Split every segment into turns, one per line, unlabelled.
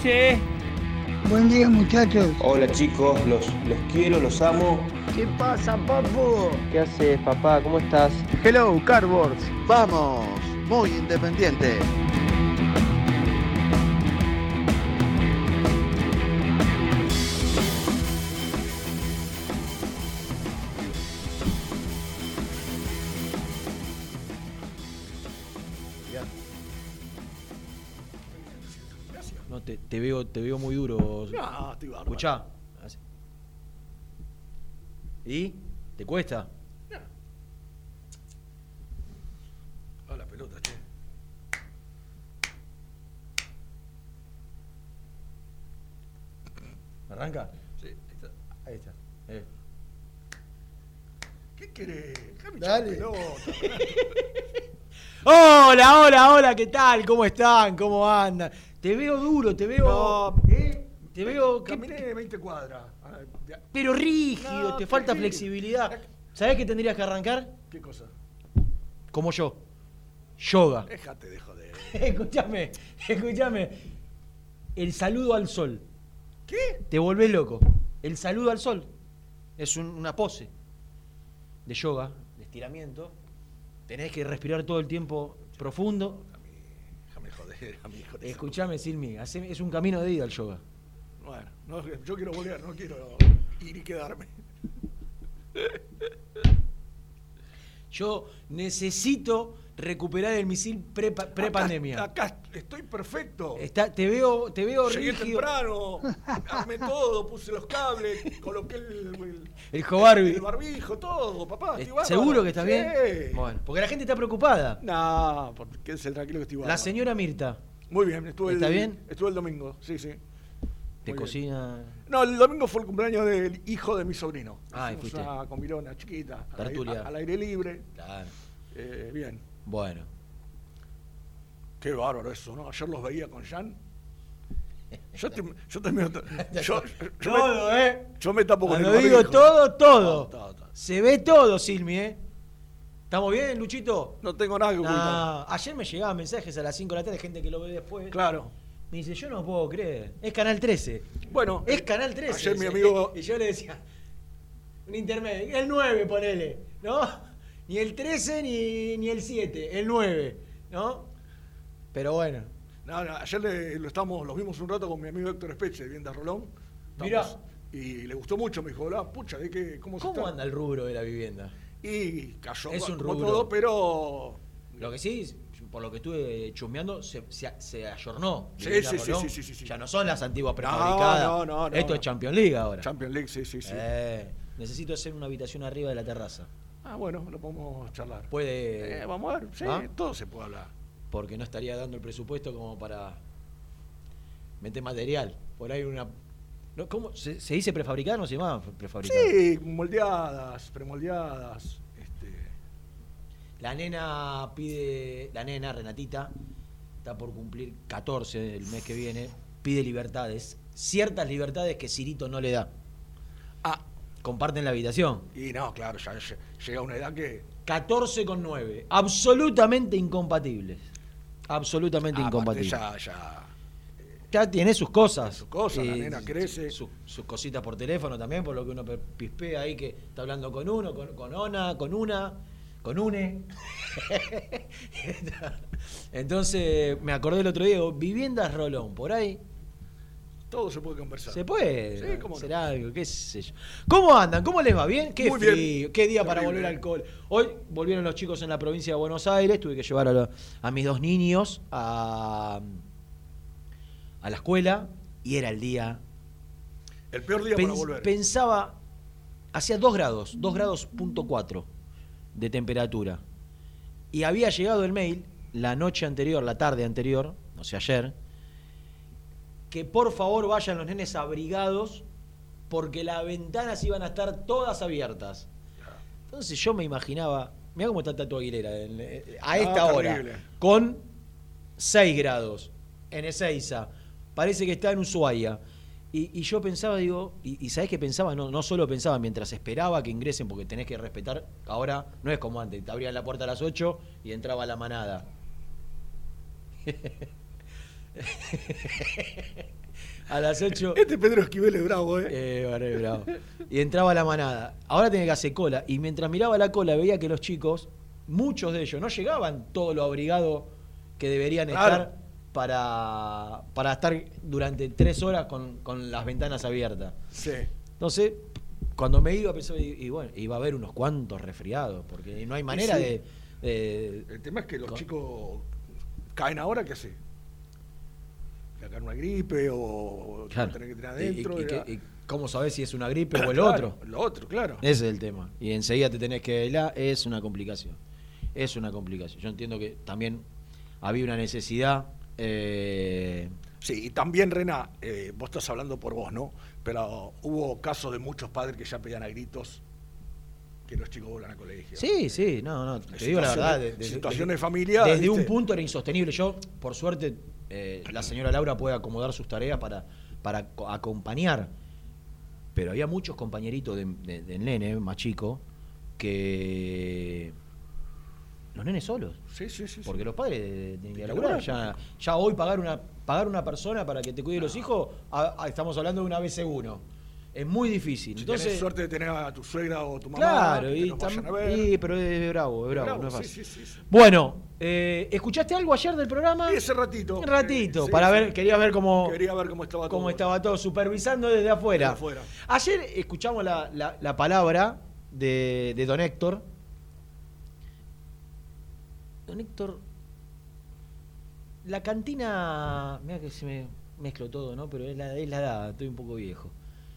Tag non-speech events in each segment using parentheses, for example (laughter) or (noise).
¿Qué hace?
Buen día muchachos.
Hola chicos, los, los quiero, los amo.
¿Qué pasa, papu?
¿Qué haces, papá? ¿Cómo estás?
Hello, Cardboards. Vamos, muy independiente.
Escuchá. ¿Y? ¿Te cuesta?
A la pelota, che.
¿Arranca?
Sí, ahí está.
Ahí está. Eh.
¿Qué querés? Déjame
Dale.
pelota. (laughs)
Hola, hola, hola, ¿qué tal? ¿Cómo están? ¿Cómo andan? Te veo duro, te veo.
No,
¿Eh? Te veo. ¿qué-
Caminé 20 cuadras. Ah.
Pero rígido,
No,
te falta flexibilidad. (laughs) ¿Sabés qué tendrías que arrancar?
¿Qué cosa?
Como yo. Yoga.
Déjate de joder. (laughs)
escúchame, escúchame. El saludo al sol.
¿Qué?
Te volvés loco. El saludo al sol. Es un- una pose de yoga, de estiramiento. Tenés que respirar todo el tiempo profundo.
Déjame joder, a mí, joder.
Escúchame, Silmi, es un camino de ida al yoga.
No, yo quiero volver, no quiero ir y quedarme.
Yo necesito recuperar el misil pre- pre-pandemia.
Acá, acá estoy perfecto.
Está- te veo, te veo
Llegué
rígido.
temprano, (laughs) armé todo, puse los cables, coloqué el, el,
El Jobarbi.
el barbijo, todo, papá. estoy bárbaro.
¿Seguro que estás
Sí.
bien? Bueno, porque la gente está preocupada.
No, porque quédese tranquilo que estoy bárbaro.
La señora Mirta,
Muy bien, estuve
¿Está
el,
bien?
Estuve el domingo, sí, sí.
¿Te
Muy bien.
cocina?
No, el domingo fue el cumpleaños del hijo de mi sobrino.
Ah, fuiste.
una comilona chiquita, al aire,
Tertulia.
al aire libre.
Claro.
Eh, bien.
Bueno.
Qué bárbaro eso, ¿no? Ayer los veía con Jan. (laughs) Yo, te, yo también. (laughs) Yo, yo
Todo,
me,
¿eh?
yo me tapo con
Cuando
el
digo
barbijo.
todo, todo.
Todo, todo, todo.
Se ve todo, Silmi, ¿eh? ¿Estamos bien, Luchito?
No tengo nada que ocultar.
Ayer me llegaban mensajes a las 5 de la tarde, gente que lo ve después.
Claro.
Me dice, yo no puedo creer. Es Canal 13.
Bueno,
Es Canal 13.
ayer mi amigo- (laughs)
Y yo le decía, un intermedio, el 9 ponele, ¿no? (laughs) Ni el 13 ni, ni el 7, el 9, ¿no? Pero bueno.
No, no, ayer le- lo estamos, los vimos un rato con mi amigo Héctor Espeche, de Vienda Rolón.
Mirá.
Y le gustó mucho, me dijo, hola, pucha, ¿de qué, cómo, se
¿Cómo
está?".
anda el rubro de la vivienda?
Y cayó
Es un
como
rubro.
todo, pero...
Lo que sí, por lo que estuve chusmeando, se, se, se ayornó.
Sí, sí, sí, sí, sí, sí.
Ya no son las antiguas prefabricadas.
no, no, no,
Esto es Champions League ahora.
Champions League, sí, sí, sí.
Eh, necesito hacer una habitación arriba de la terraza.
Ah, bueno, lo podemos charlar.
Puede.
Eh, vamos a ver, sí,
¿Ah?
todo se puede hablar.
Porque no estaría dando el presupuesto como para meter material. Por ahí una. No, ¿Cómo? ¿Se, se dice prefabricada no se llama prefabricada?
Sí, moldeadas, premoldeadas.
La nena pide. La nena, Renatita, está por cumplir 14 el mes que viene, pide libertades, ciertas libertades que Cirito no le da.
Ah,
Comparten la habitación.
y no, claro, ya lle- llega una edad que.
14 con 9. Absolutamente incompatibles. Absolutamente
ah,
incompatibles.
Ya, ya.
Ya tiene sus cosas.
Sus cosas, la nena crece.
su- sus cositas por teléfono también, por lo que uno pe- pispea ahí que está hablando con uno, con, con ona, con una, con une. (laughs) Entonces, me acordé el otro día, viviendas Rolón, por ahí.
Todo se puede conversar.
Se puede
Sí, cómo no.
algo, qué sé yo. ¿Cómo andan? ¿Cómo les va? ¿Bien? Qué
Muy bien.
frío, qué día para volver al cole. Hoy volvieron los chicos en la provincia de Buenos Aires, tuve que llevar a, lo- a mis dos niños a, a la escuela y era el día.
El peor día
Pens-
para volver.
Pensaba, hacía 2 grados, 2 grados punto 4 de temperatura. Y había llegado el mail la noche anterior, la tarde anterior, no sé, ayer, que por favor vayan los nenes abrigados porque las ventanas iban a estar todas abiertas. Entonces yo me imaginaba, mira cómo está Tato Aguilera eh, a esta
Ah,
hora,
terrible.
con 6 grados en Ezeiza, parece que está en Ushuaia. Y, y yo pensaba, digo, y, y ¿sabés qué pensaba? No, no solo pensaba mientras esperaba que ingresen, porque tenés que respetar, ahora no es como antes, te abrían la puerta a las 8 y entraba la manada. (laughs) a las 8
Este Pedro Esquivel es bravo, ¿eh?
eh, bueno, es bravo. Y entraba la manada. Ahora tenía que hacer cola. Y mientras miraba la cola, veía que los chicos, muchos de ellos, no llegaban todo lo abrigado que deberían
Claro.
estar para, para estar durante tres horas con, con las ventanas abiertas.
Sí.
Entonces, cuando me iba, pensaba, y, y bueno, iba a haber unos cuantos resfriados, porque no hay manera
sí.
de, de-
El tema es que los
Con-
chicos caen ahora, ¿qué hace? Agarran una gripe o
Claro.
tener que
y-
adentro.
y
era-
¿Cómo sabés si es una gripe (coughs) o el
Claro,
otro?
Lo otro, claro.
Ese es el tema. Y enseguida te tenés que bailar, es una complicación. Es una complicación. Yo entiendo que también había una necesidad. Eh,
Sí, y también, Rena, eh, vos estás hablando por vos, ¿no? Pero hubo casos de muchos padres que ya pedían a gritos que los chicos vuelvan a colegio.
sí, sí, no, no, te digo la verdad. de- de-
situaciones
de-
familiares,
Desde un punto era insostenible. Yo, por suerte, eh, la señora Laura puede acomodar sus tareas para, para co- acompañar. Pero había muchos compañeritos de- de- del nene, más chico, que. Los nenes solos.
Sí, sí, sí. sí.
Porque los padres tienen que laburar. Ya, ya hoy pagar una, pagar una persona para que te cuide los hijos, a- a- estamos hablando de una vez uno. Es muy difícil.
Si
Entonces,
tenés suerte de tener a tu suegra o tu mamá,
claro,
que
y,
nos vayan
tam-
a ver.
y- pero es bravo, es bravo,
Bravo,
no es fácil.
sí, sí, sí.
Bueno, eh, ¿escuchaste algo ayer del programa?
Ese ratito.
Un ratito,
eh,
para ver, quería ver cómo,
Quería ver cómo estaba
cómo
todo.
estaba todo, supervisando desde afuera.
Desde afuera.
Ayer escuchamos la, la- la palabra de, de don Héctor. Don Héctor, la cantina, mira que se me mezclo todo, ¿no? Pero es la, es la edad, estoy un poco viejo.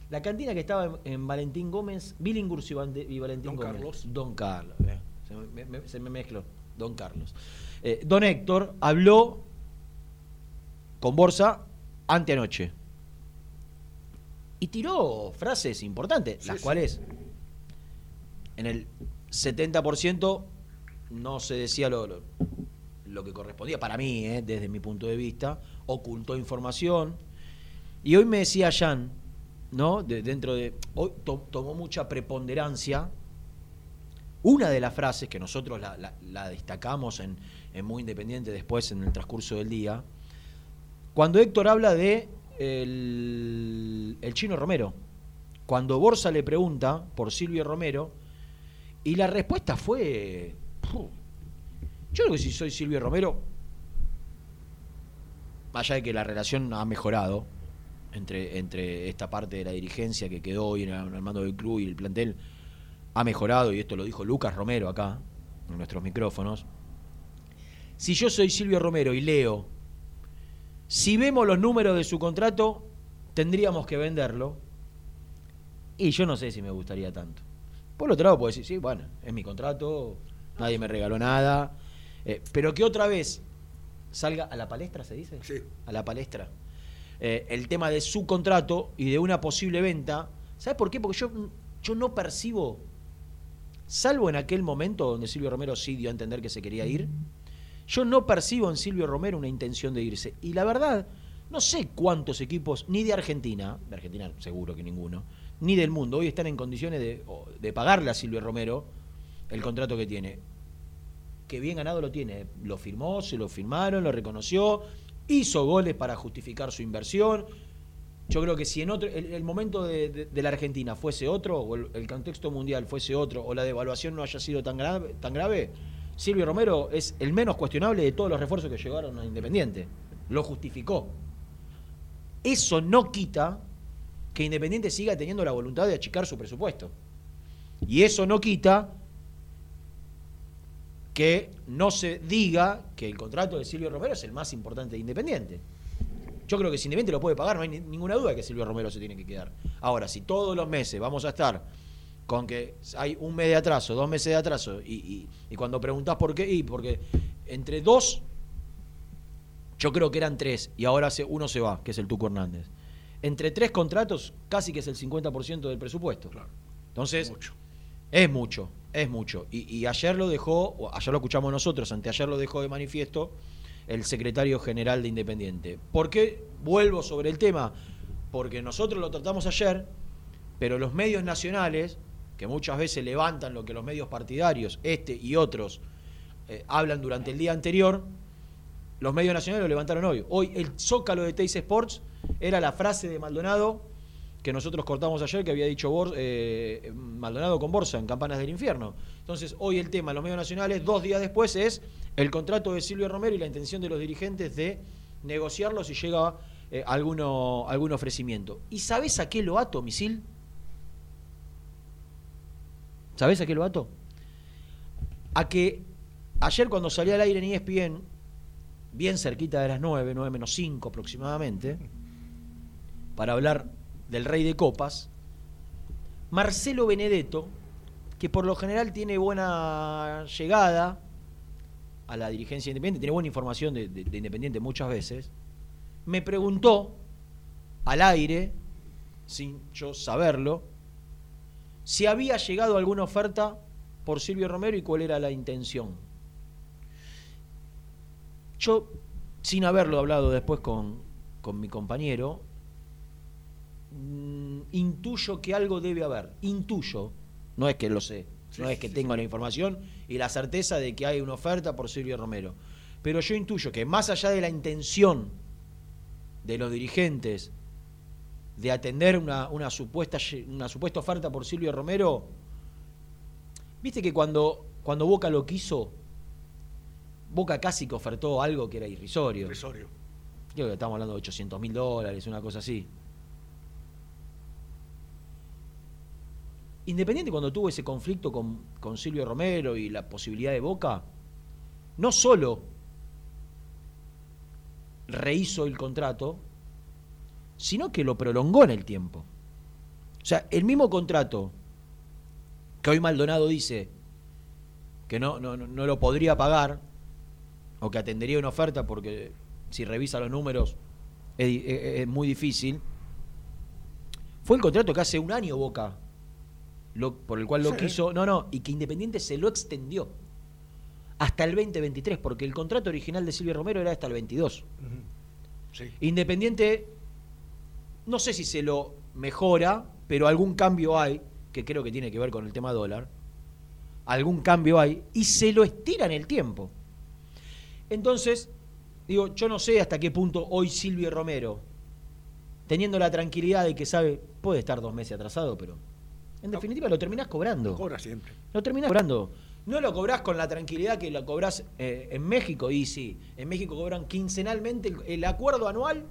La cantina que estaba en, en Valentín Gómez, Billinghurst y, y Valentín
Don
Gómez.
Carlos.
Don Carlos, eh, se, me, me- se me mezcló. Don Carlos. Eh, don Héctor habló con Borsa anteanoche. Y tiró frases importantes,
Sí,
las
sí.
cuales en el 70% no se decía lo, lo, lo que correspondía para mí, eh, desde mi punto de vista, ocultó información. Y hoy me decía Jan, ¿no? De- dentro de. Hoy to- tomó mucha preponderancia. Una de las frases que nosotros la, destacamos en, en Muy Independiente después en el transcurso del día, cuando Héctor habla de el, el chino Romero, cuando Borsa le pregunta por Silvio Romero, y la respuesta fue, "Puh, yo creo que si soy Silvio Romero, allá de que la relación ha mejorado entre, entre esta parte de la dirigencia que quedó hoy en el mando del club y el plantel, ha mejorado, y esto lo dijo Lucas Romero acá, en nuestros micrófonos. Si yo soy Silvio Romero y leo, si vemos los números de su contrato, tendríamos que venderlo. Y yo no sé si me gustaría tanto. Por otro lado, puedo decir, sí, bueno, es mi contrato, nadie me regaló nada. eh, pero que otra vez salga a la palestra, ¿se dice?
Sí.
A la palestra. Eh, el tema de su contrato y de una posible venta. ¿Sabes por qué? Porque yo, yo no percibo, salvo en aquel momento donde Silvio Romero sí dio a entender que se quería ir, Yo no percibo en Silvio Romero una intención de irse. Y la verdad, no sé cuántos equipos, ni de Argentina, de Argentina seguro que ninguno, ni del mundo, hoy están en condiciones de, de pagarle a Silvio Romero el contrato que tiene. Que bien ganado lo tiene. Lo firmó, se lo firmaron, lo reconoció, hizo goles para justificar su inversión. Yo creo que si en otro, el, momento de, la Argentina fuese otro, o el, contexto mundial fuese otro, o la devaluación no haya sido tan grave, tan grave, Silvio Romero es el menos cuestionable de todos los refuerzos que llegaron a Independiente. Lo justificó. Eso no quita que Independiente siga teniendo la voluntad de achicar su presupuesto. Y eso no quita que no se diga que el contrato de Silvio Romero es el más importante de Independiente. Yo creo que si Independiente lo puede pagar, no hay ninguna duda de que Silvio Romero se tiene que quedar. Ahora, si todos los meses vamos a estar con que hay un mes de atraso, dos meses de atraso, y, cuando preguntás por qué, y porque entre dos, yo creo que eran tres, y ahora uno se va, que es el Tuco Hernández. Entre tres contratos, casi que es el 50% del presupuesto. Entonces, es mucho, es mucho. Y, ayer lo dejó, ayer lo escuchamos nosotros, anteayer lo dejó de manifiesto el secretario general de Independiente. ¿Por qué vuelvo sobre el tema? Porque nosotros lo tratamos ayer, pero los medios nacionales, que muchas veces levantan lo que los medios partidarios, este y otros, eh, hablan durante el día anterior, los medios nacionales lo levantaron hoy. Hoy el zócalo de Teis Sports era la frase de Maldonado que nosotros cortamos ayer, que había dicho eh, Maldonado con Borsa en Campanas del Infierno. Entonces, hoy el tema en los medios nacionales, dos días después, es el contrato de Silvio Romero y la intención de los dirigentes de negociarlo si llega eh, alguno, algún ofrecimiento. ¿Y sabes a qué lo ato, misil? ¿Sabes a qué lo ato? A que ayer cuando salí al aire en ESPN, bien cerquita de las 9, 9 menos 5 aproximadamente, para hablar del Rey de Copas, Marcelo Benedetto, que por lo general tiene buena llegada a la dirigencia independiente, tiene buena información de, Independiente muchas veces, me preguntó al aire, sin yo saberlo, si había llegado alguna oferta por Silvio Romero y cuál era la intención. Yo, sin haberlo hablado después con, con mi compañero, Mm, intuyo que algo debe haber. Intuyo, no es que lo sé, no es que tengo la información y la certeza de que hay una oferta por Silvio Romero. Pero yo intuyo que más allá de la intención de los dirigentes de atender una, una, supuesta, una supuesta oferta por Silvio Romero, viste que cuando, cuando Boca lo quiso, Boca casi que ofertó algo que era irrisorio.
Irrisorio.
Creo que estamos hablando de 800 mil dólares, una cosa así. Independiente cuando tuvo ese conflicto con, Silvio Romero y la posibilidad de Boca, no solo rehizo el contrato, sino que lo prolongó en el tiempo. O sea, el mismo contrato que hoy Maldonado dice que no, no, no lo podría pagar o que atendería una oferta porque si revisa los números es muy difícil, fue el contrato que hace un año Boca por el cual lo quiso. No, no, y que Independiente se lo extendió hasta el 2023, porque el contrato original de Silvio Romero era hasta el 22. Independiente, no sé si se lo mejora, pero algún cambio hay, que creo que tiene que ver con el tema dólar. Algún cambio hay, y se lo estira en el tiempo. Entonces, digo, yo no sé hasta qué punto hoy Silvio Romero, teniendo la tranquilidad de que sabe, puede estar dos meses atrasado, pero en definitiva, lo terminás cobrando. Lo
cobras siempre.
Lo terminás cobrando. No lo cobrás con la tranquilidad que lo cobrás eh, en México. Y sí, en México cobran quincenalmente el, acuerdo anual,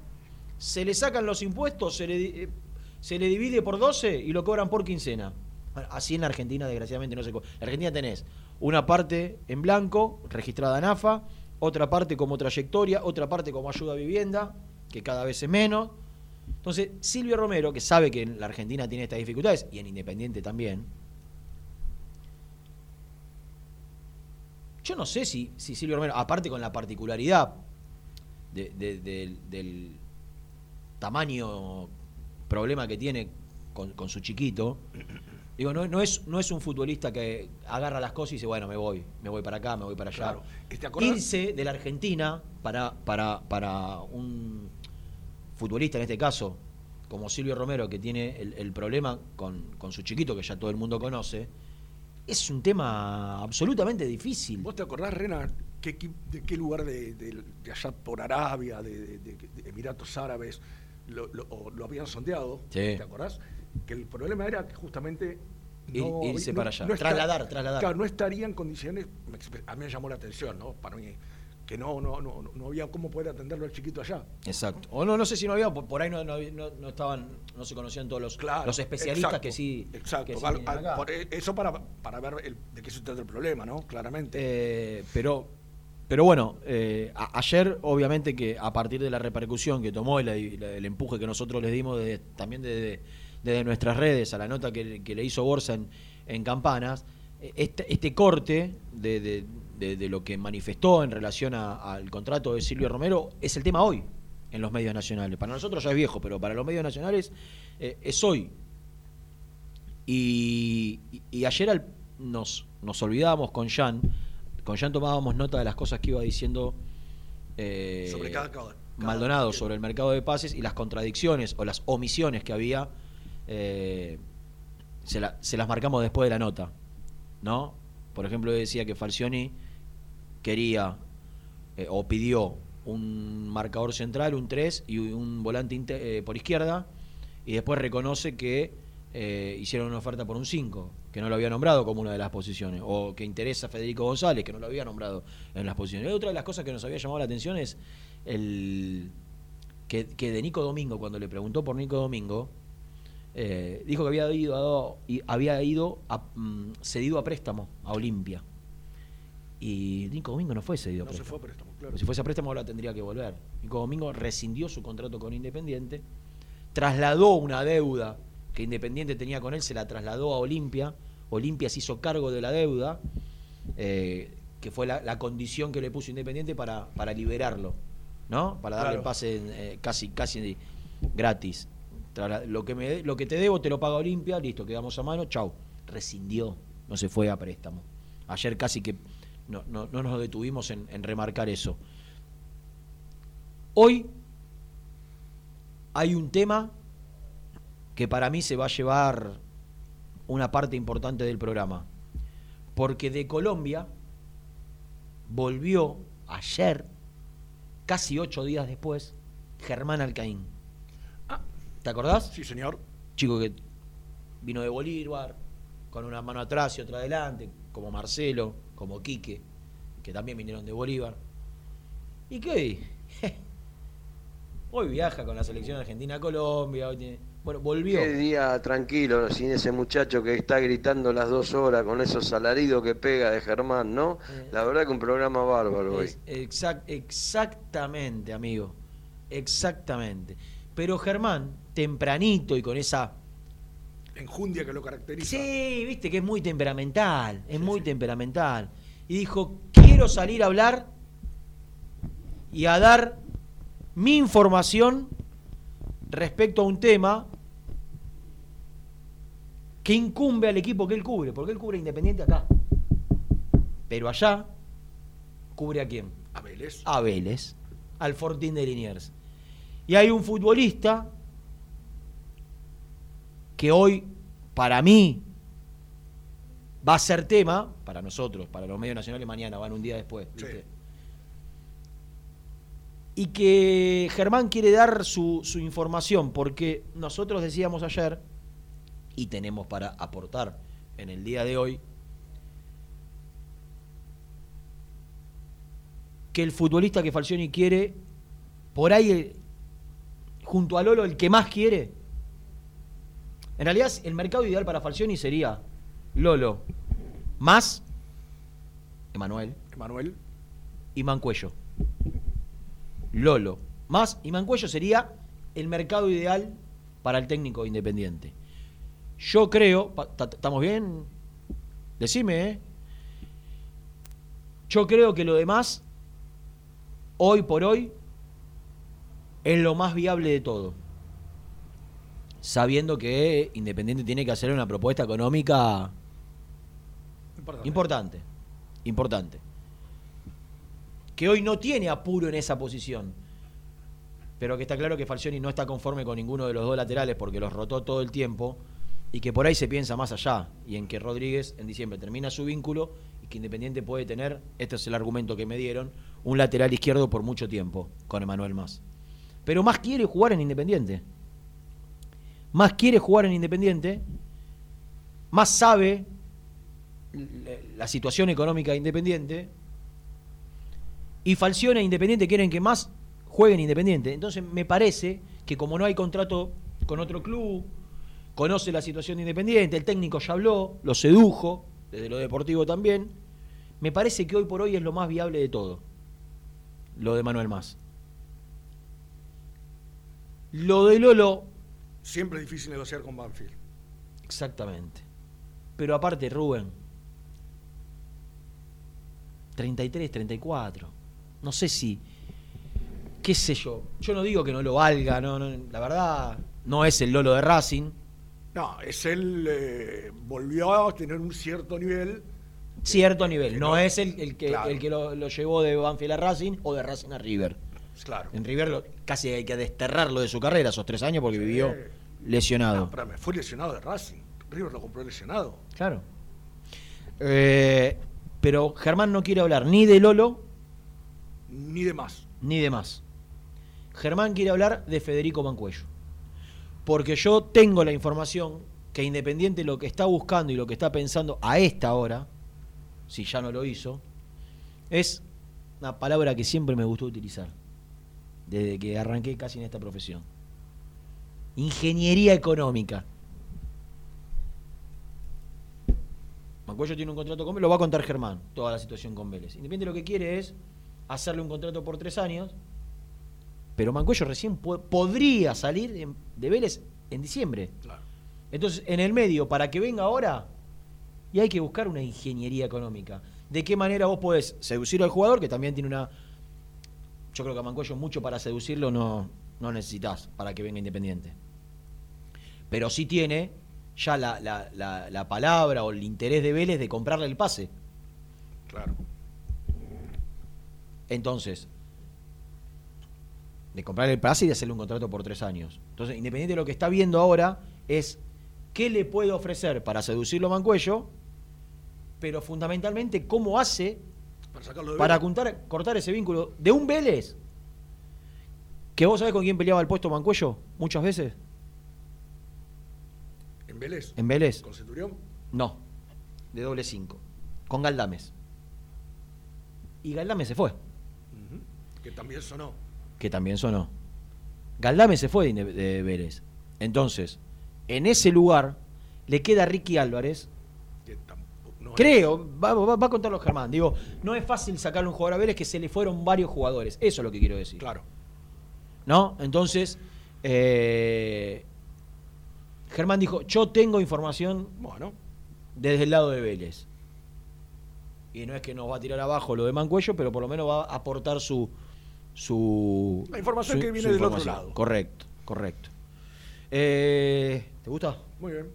se le sacan los impuestos, se le, eh, se le divide por 12 y lo cobran por quincena. así en Argentina, desgraciadamente, no se cobra. En Argentina tenés una parte en blanco, registrada en AFA, otra parte como trayectoria, otra parte como ayuda a vivienda, que cada vez es menos entonces, Silvio Romero, que sabe que en la Argentina tiene estas dificultades, y en Independiente también, yo no sé si, Silvio Romero, aparte con la particularidad del tamaño problema que tiene con, su chiquito, Digo, no, no, es, no es un futbolista que agarra las cosas y dice, bueno, me voy, me voy para acá, me voy para allá.
Claro.
Irse de la Argentina para, para, para un futbolista, en este caso, como Silvio Romero, que tiene el, el problema con, con su chiquito, que ya todo el mundo conoce, es un tema absolutamente difícil.
¿Vos te acordás, Rena, qué, de qué lugar de, de- de allá por Arabia, de, Emiratos Árabes, lo, lo- o lo habían sondeado?
Sí.
¿Te acordás? Que el problema era que justamente...
Ir- irse para allá. Trasladar, trasladar.
Claro, no estaría en condiciones... A mí me llamó la atención, ¿no? Para mí, que no, no, no, no había cómo poder atenderlo al chiquito allá.
Exacto. O no, no sé si no había, por, ahí no, no, no- estaban, no se conocían todos los,
Claro,
los especialistas
exacto,
que sí.
Exacto.
que sí
Al-
tienen
al-
acá.
por e- eso para, para ver el- de qué se trata el problema, ¿no? Claramente.
Eh, pero, pero bueno, eh, a- ayer obviamente que a partir de la repercusión que tomó y la- y la- el empuje que nosotros les dimos desde- también desde, desde nuestras redes a la nota que, que le hizo Borsa en, en Campanas, eh, este, este corte de, de- de- de lo que manifestó en relación a- al contrato de Silvio Romero es el tema hoy en los medios nacionales. Para nosotros ya es viejo, pero para los medios nacionales eh, es hoy. Y, ayer al- nos, nos olvidábamos con Jan, con Jan tomábamos nota de las cosas que iba diciendo eh,
Sobre cada- cada- cada-
Maldonado sobre el mercado de pases y las contradicciones o las omisiones que había, eh, se, la- se las marcamos después de la nota. ¿no? Por ejemplo, decía que Falcioni quería eh, o pidió un marcador central, un 3 y un volante eh, por izquierda, y después reconoce que eh, hicieron una oferta por un 5, que no lo había nombrado como una de las posiciones, o que interesa a Federico González, que no lo había nombrado en las posiciones. Otra de las cosas que nos había llamado la atención es el que, que de Nico Domingo, cuando le preguntó por Nico Domingo, dijo que había ido, a, había ido a, mm, cedido a préstamo a Olimpia. Y Nico Domingo no fue cedido a
no se
préstamo.
fue, estamos claros.
Porque si fuese a préstamo ahora tendría que volver. Nico Domingo rescindió su contrato con Independiente, trasladó una deuda que Independiente tenía con él, se la trasladó a Olimpia. Olimpia se hizo cargo de la deuda, eh, que fue la, la condición que le puso Independiente para, para liberarlo, ¿no? Para darle
Claro.
pase eh, casi, casi gratis. Lo que, me, lo que te debo te lo paga Olimpia, listo, quedamos a mano, chau. Rescindió, no se fue a préstamo. Ayer casi que no, no- no nos detuvimos en, en remarcar eso. Hoy hay un tema que para mí se va a llevar una parte importante del programa. Porque de Colombia volvió ayer, casi ocho días después, Germán Alcaín.
Ah.
¿Te acordás?
Sí, señor.
Chico que vino de Bolívar, con una mano atrás y otra adelante, como Marcelo, como Quique, que también vinieron de Bolívar. ¿Y qué hoy? (laughs) hoy viaja con la selección argentina a Colombia. hoy tiene- Bueno, volvió.
Qué día tranquilo sin ese muchacho que está gritando las dos horas con esos alaridos que pega de Germán, ¿no?
Eh.
La verdad que un programa bárbaro hoy.
Exact- exactamente, amigo. Exactamente. Pero Germán, tempranito y con esa.
Enjundia que lo caracteriza.
Sí, viste que es muy temperamental. Es muy temperamental. Y dijo: Quiero salir a hablar y a dar mi información respecto a un tema que incumbe al equipo que él cubre. Porque él cubre a Independiente acá. Pero allá, ¿cubre a quién?
A Vélez.
a Vélez, al Fortín de Liniers. Y hay un futbolista que hoy, para mí, va a ser tema, para nosotros, para los medios nacionales mañana, van un día después. Y que Germán quiere dar su, su información, porque nosotros decíamos ayer, y tenemos para aportar en el día de hoy, que el futbolista que Falcioni quiere, por ahí, eh, junto a Lolo, el que más quiere. En realidad, el mercado ideal para Falcioni sería Lolo más Emanuel
Emanuel.
y Mancuello. Lolo más y Mancuello sería el mercado ideal para el técnico independiente. Yo creo, ¿estamos bien? Decime, ¿eh? Yo creo que lo demás, hoy por hoy, es lo más viable de todo. Sabiendo que Independiente tiene que hacer una propuesta económica
Importante.
importante, importante. Que hoy no tiene apuro en esa posición. Pero que está claro que Falcioni no está conforme con ninguno de los dos laterales porque los rotó todo el tiempo y que por ahí se piensa más allá y en que Rodríguez en diciembre termina su vínculo y que Independiente puede tener, este es el argumento que me dieron, un lateral izquierdo por mucho tiempo con Emanuel Más. Pero más quiere jugar en Independiente. Más quiere jugar en Independiente, más sabe la situación económica de Independiente y Falcione e Independiente quieren que más jueguen Independiente. Entonces me parece que como no hay contrato con otro club, conoce la situación de Independiente, el técnico ya habló, lo sedujo, desde lo deportivo también, me parece que hoy por hoy es lo más viable de todo, lo de Manuel Más. Lo de Lolo,
Siempre es difícil negociar con Banfield.
exactamente. Pero aparte, Rubén, 33, 34. No sé si, qué sé yo. Yo no digo que no lo valga, no, no, la verdad, no es el Lolo de Racing.
No, es él, eh, volvió a tener un cierto nivel.
Cierto nivel,
que
no,
no-
es el, el que,
claro.
el que lo, lo llevó de Banfield a Racing o de Racing a River.
Claro.
En River lo- casi hay que desterrarlo de su carrera esos tres años porque vivió lesionado.
No, fue lesionado de Racing. River lo compró lesionado.
Claro. Eh, pero Germán no quiere hablar ni de Lolo
Ni de más.
ni de más. Germán quiere hablar de Federico Mancuello. Porque yo tengo la información que Independiente lo que está buscando y lo que está pensando a esta hora, si ya no lo hizo, es una palabra que siempre me gustó utilizar, desde que arranqué casi en esta profesión. Ingeniería económica. Mancuello tiene un contrato con Vélez, lo va a contar Germán, toda la situación con Vélez. Independiente lo que quiere es hacerle un contrato por tres años, pero Mancuello recién po- podría salir de, de Vélez en diciembre.
Claro.
Entonces, en el medio, para que venga ahora, y hay que buscar una ingeniería económica. ¿De qué manera vos podés seducir al jugador, que también tiene una... Yo creo que a Mancuello mucho para seducirlo no, no necesitas para que venga Independiente. Pero sí tiene ya la, la- la- la palabra o el interés de Vélez de comprarle el pase.
Claro.
Entonces, de comprarle el pase y de hacerle un contrato por tres años. Entonces, Independiente lo que está viendo ahora es qué le puede ofrecer para seducirlo a Mancuello, pero fundamentalmente cómo hace
Para
para contar- cortar ese vínculo de un Vélez. Que vos sabés con quién peleaba el puesto Mancuello muchas veces.
En Vélez.
En Vélez.
Con Centurión.
No, de doble cinco. Con Galdames. Y Galdames se fue.
Que también sonó.
que también sonó. Galdames se fue de, de Vélez. Entonces, en ese lugar le queda Ricky Álvarez.
No
Creo, va, va- va a contarlo Germán. Digo, no es fácil sacarle un jugador a Vélez que se le fueron varios jugadores. Eso es lo que quiero decir.
Claro.
¿No? Entonces, eh, Germán dijo, yo tengo información
Bueno.
desde el lado de Vélez. Y no es que nos va a tirar abajo lo de Mancuello, pero por lo menos va a aportar su... su
La información
su-
que viene del otro lado.
Correcto, correcto. Eh, ¿Te gusta?
Muy bien.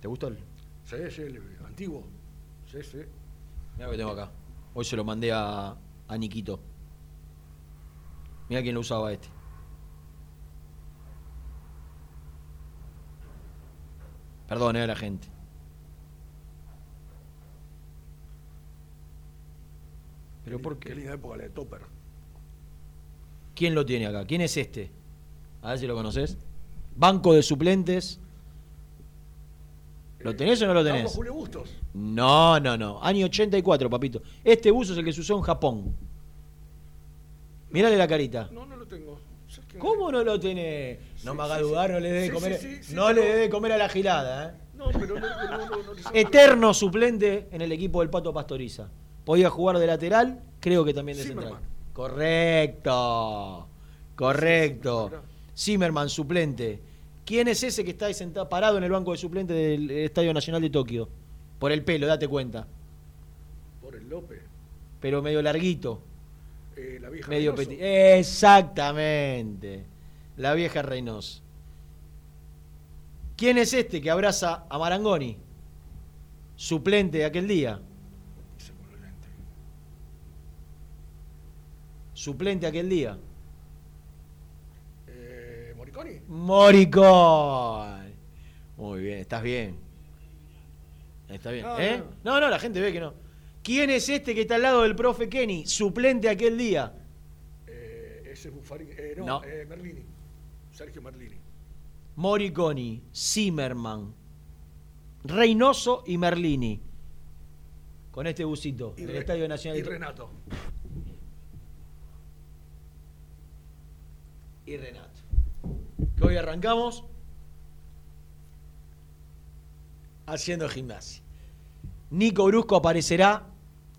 ¿Te gusta el...?
Sí, sí, el antiguo. Sí, sí.
Mira lo que tengo acá. Hoy se lo mandé a, a Niquito. Mira quién lo usaba este. Perdón, eh, la gente. Pero
Qué
¿por qué?
Qué linda época la de Topper.
¿Quién lo tiene acá? ¿Quién es este? A ver si lo conoces. Banco de suplentes. ¿Lo tenés o no lo tenés?
Julio Bustos.
No, no, no. Año 84, papito. Este buzo es el que se usó en Japón. Mírale la carita.
No, no lo tengo.
¿Cómo no lo tenés? No
Sí,
me haga
sí,
dudar,
sí.
no le dé de comer. no le dé de comer a la gilada, ¿eh?
No, pero no, no, no,
Eterno suplente en el equipo del Pato Pastoriza. Podía jugar de lateral, creo que también de
Zimmerman.
central. Correcto. Correcto. Zimmerman, suplente. ¿Quién es ese que está ahí sentado, parado en el banco de suplente del Estadio Nacional de Tokio? Por el pelo, date cuenta.
Por el López.
Pero medio larguito.
Eh, la vieja
Medio
Reynoso.
petit. Exactamente. La vieja Reynoso. ¿Quién es este que abraza a Marangoni? Suplente de aquel día. Suplente aquel día.
¿Moriconi?
Moricón. Muy bien, estás bien. Está bien.
No,
¿Eh? No, no, la gente ve que no. ¿Quién es este que está al lado del profe Kenny? Suplente aquel día.
Eh, ese es. Eh, no,
No.
eh, Merlini. Sergio Merlini.
Moriconi, Zimmerman, Reynoso y Merlini. Con este busito
Y
del
Re-
Estadio Nacional.
Y Renato.
y Renato. Que hoy arrancamos haciendo gimnasia. Nico Brusco aparecerá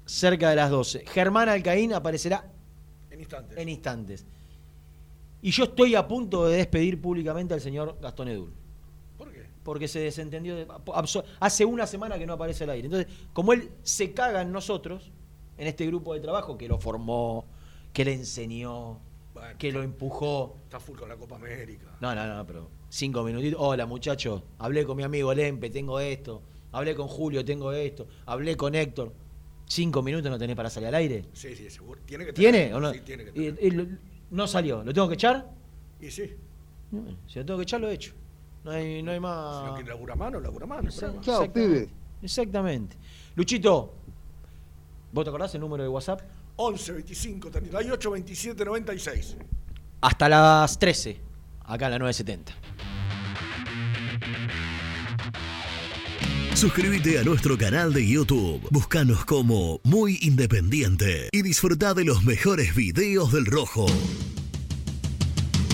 cerca de las 12. Germán Alcaín aparecerá
En instantes.
en instantes. Y yo estoy a punto de despedir públicamente al señor Gastón Edul.
¿Por qué?
Porque se desentendió. de- hace una semana que no aparece al aire. Entonces, como él se caga en nosotros, en este grupo de trabajo que lo formó, que le enseñó,
Bueno,
que lo empujó.
Está full con la Copa América.
No, no, no, pero cinco minutitos. Hola, muchachos. Hablé con mi amigo Lempe, tengo esto. Hablé con Julio, tengo esto. Hablé con Héctor. Cinco minutos no tenés para salir al aire.
Sí, sí, seguro. ¿Tiene que
¿Tiene
tener.
o no?
Sí, tiene que
Y-
tener.
y lo- no salió. ¿Lo tengo que echar?
Y sí.
No, si lo tengo que echar, lo he hecho. No hay, no hay
Si
más.
no quiere labura mano, labura mano.
Exact-.
Chao,
exactamente.
pibe.
Exactamente. Luchito, ¿vos te acordás el número de WhatsApp?
11, 25, 38, 27, 96.
Hasta las 13, acá en la 970.
Suscríbete a nuestro canal de YouTube. Búscanos como Muy Independiente y disfruta de los mejores videos del Rojo.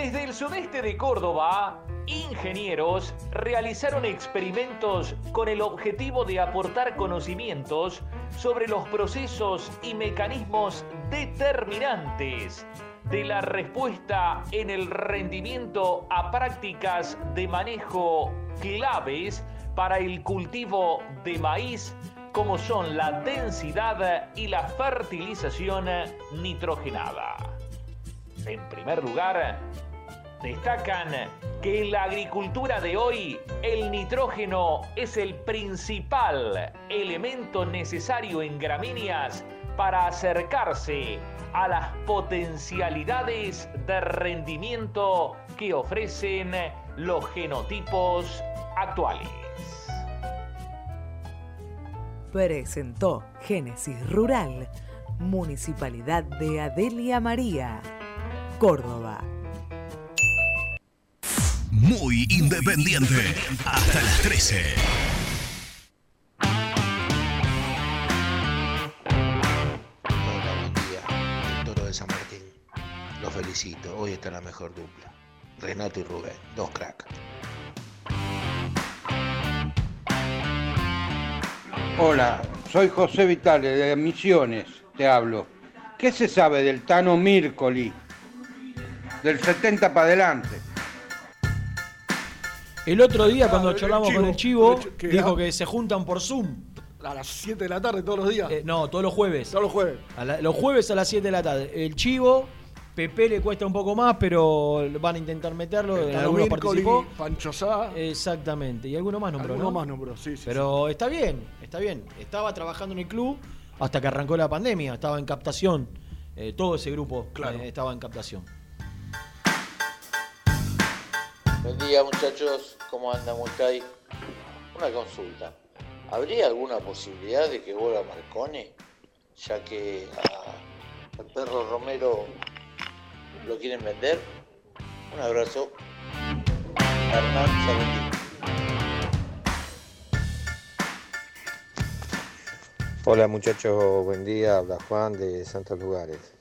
Desde el sudeste de Córdoba, ingenieros realizaron experimentos con el objetivo de aportar conocimientos sobre los procesos y mecanismos determinantes de la respuesta en el rendimiento a prácticas de manejo claves para el cultivo de maíz como son la densidad y la fertilización nitrogenada. En primer lugar, destacan que en la agricultura de hoy el nitrógeno es el principal elemento necesario en gramíneas para acercarse a las potencialidades de rendimiento que ofrecen los genotipos actuales.
Presentó Génesis Rural, Municipalidad de Adelia María, Córdoba.
Muy independiente. Hasta las 13.
Hola, buen día. El toro de San Martín. Los felicito. Hoy está la mejor dupla. Renato y Rubén. Dos cracks.
Hola,
soy José Vitale de Misiones, te hablo. ¿Qué se sabe del Tano Mircoli? Del 70 para adelante.
El otro día, cuando
el
charlamos con el Chivo,
el Chi- ¿qué
dijo que se juntan por Zoom.
A las 7 de la tarde todos los días.
Eh, no, todos los jueves.
Todos los jueves.
A la- los jueves a las 7 de la tarde. El Chivo, Pepe le cuesta un poco más, pero van a intentar meterlo. En algunos participó.
Pancho Sá.
Exactamente. Y alguno más nombró,
Alguno
¿no?
más nombró, sí, sí.
Pero está bien, está bien. Estaba trabajando en el club hasta que arrancó la pandemia. Estaba en captación. Eh, todo ese grupo eh, estaba en captación.
Buen día muchachos, ¿cómo anda Mulcay? Una consulta. ¿Habría alguna posibilidad de que vuelva Marcone? Ya que al perro Romero lo quieren vender. Un abrazo.
Hola muchachos, buen día, habla Juan de Santos Lugares.